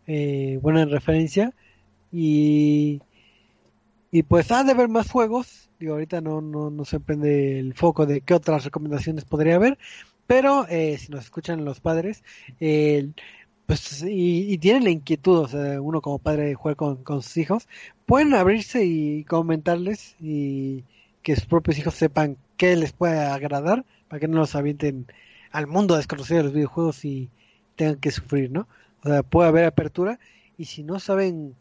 S1: eh, buena referencia y y pues ha de haber más juegos. Digo, ahorita no, no, no se prende el foco de qué otras recomendaciones podría haber, pero eh, si nos escuchan los padres, eh, pues y, y tienen la inquietud, o sea, uno como padre de jugar con, con sus hijos, pueden abrirse y comentarles y que sus propios hijos sepan qué les puede agradar para que no los avienten al mundo desconocido de los videojuegos y tengan que sufrir, ¿no? O sea, puede haber apertura y si no saben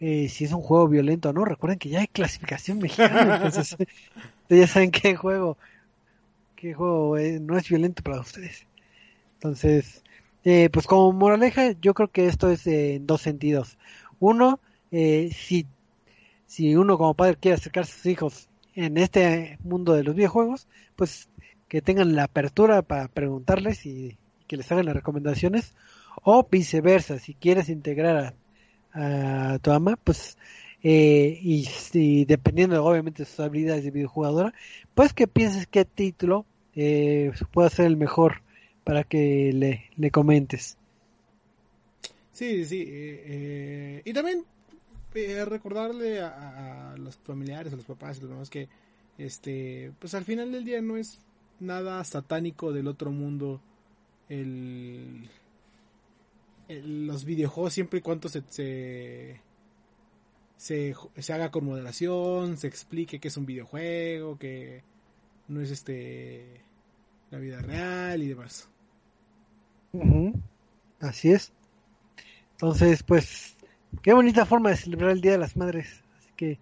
S1: eh, si es un juego violento o no, recuerden que ya hay clasificación mexicana, entonces ya saben qué juego, qué juego eh, no es violento para ustedes. Entonces, eh, pues como moraleja, yo creo que esto es en dos sentidos. Uno, eh, si, si uno como padre quiere acercarse a sus hijos en este mundo de los videojuegos, pues que tengan la apertura para preguntarles y, que les hagan las recomendaciones, o viceversa, si quieres integrar a, a tu ama, pues eh, y, dependiendo obviamente de sus habilidades de videojugadora, pues que pienses qué título eh, puede ser el mejor para que le, le comentes.
S2: Sí, sí. eh, eh, y también recordarle a, a los familiares, a los papás y los demás que, este, pues al final del día no es nada satánico del otro mundo el, los videojuegos siempre y cuando se, se se haga con moderación, se explique que es un videojuego, que no es este la vida real y demás.
S1: Así es. Entonces, pues, qué bonita forma de celebrar el Día de las Madres. Así que,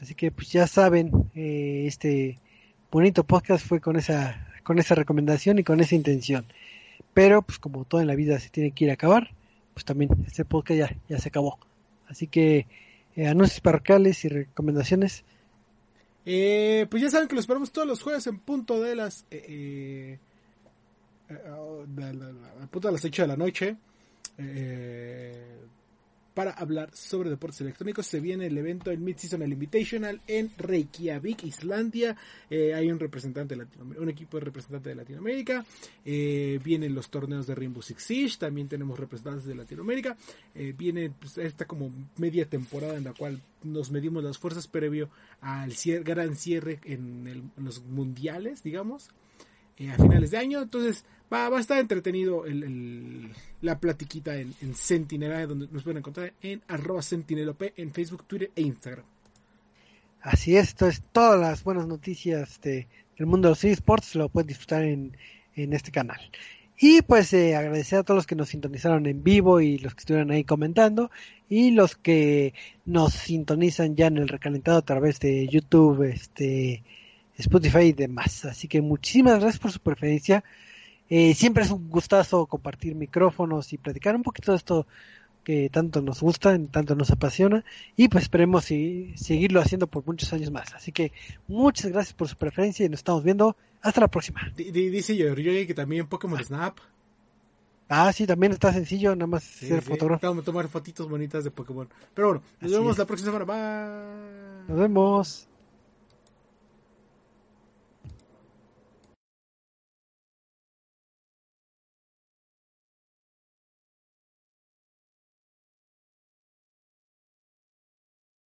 S1: así que, pues ya saben, eh, este bonito podcast fue con esa, con esa recomendación y con esa intención. Pero, pues, como todo en la vida se tiene que ir a acabar, pues también este podcast ya, ya se acabó. Así que, eh, anuncios parroquiales y recomendaciones.
S2: Eh, pues ya saben que los esperamos todos los jueves en punto de las eh, eh, eh, oh, punto de las 8 de la noche eh, para hablar sobre deportes electrónicos. Se viene el evento, el Mid-Seasonal Invitational en Reykjavik, Islandia. Eh, hay un representante de un equipo de representante de Latinoamérica. Eh, vienen los torneos de Rainbow Six Siege, también tenemos representantes de Latinoamérica. Eh, viene pues, esta como media temporada en la cual nos medimos las fuerzas previo al cier- gran cierre en, el- en los mundiales, digamos, eh, a finales de año. Entonces va, va a estar entretenido el, la platiquita en, en Sentinela, donde nos pueden encontrar en arroba sentinelop en Facebook, Twitter e Instagram.
S1: Así es, entonces todas las buenas noticias de, del mundo de los esports lo pueden disfrutar en, en este canal. Y pues eh, agradecer a todos los que nos sintonizaron en vivo y los que estuvieron ahí comentando y los que nos sintonizan ya en el recalentado a través de YouTube, este, Spotify y demás. Así que muchísimas gracias por su preferencia. Eh, siempre es un gustazo compartir micrófonos y platicar un poquito de esto que tanto nos gusta, tanto nos apasiona y pues esperemos si- seguirlo haciendo por muchos años más. Así que muchas gracias por su preferencia y nos estamos viendo. Hasta la próxima.
S2: Di- di- Dice yo, que también Pokémon Snap.
S1: Ah, sí, también está sencillo, nada más
S2: Sí,
S1: ser
S2: sí,
S1: fotógrafo.
S2: Vamos a tomar fotitos bonitas de Pokémon. Pero bueno, nos
S1: Así
S2: vemos
S1: es.
S2: la próxima semana. Bye.
S1: Nos vemos.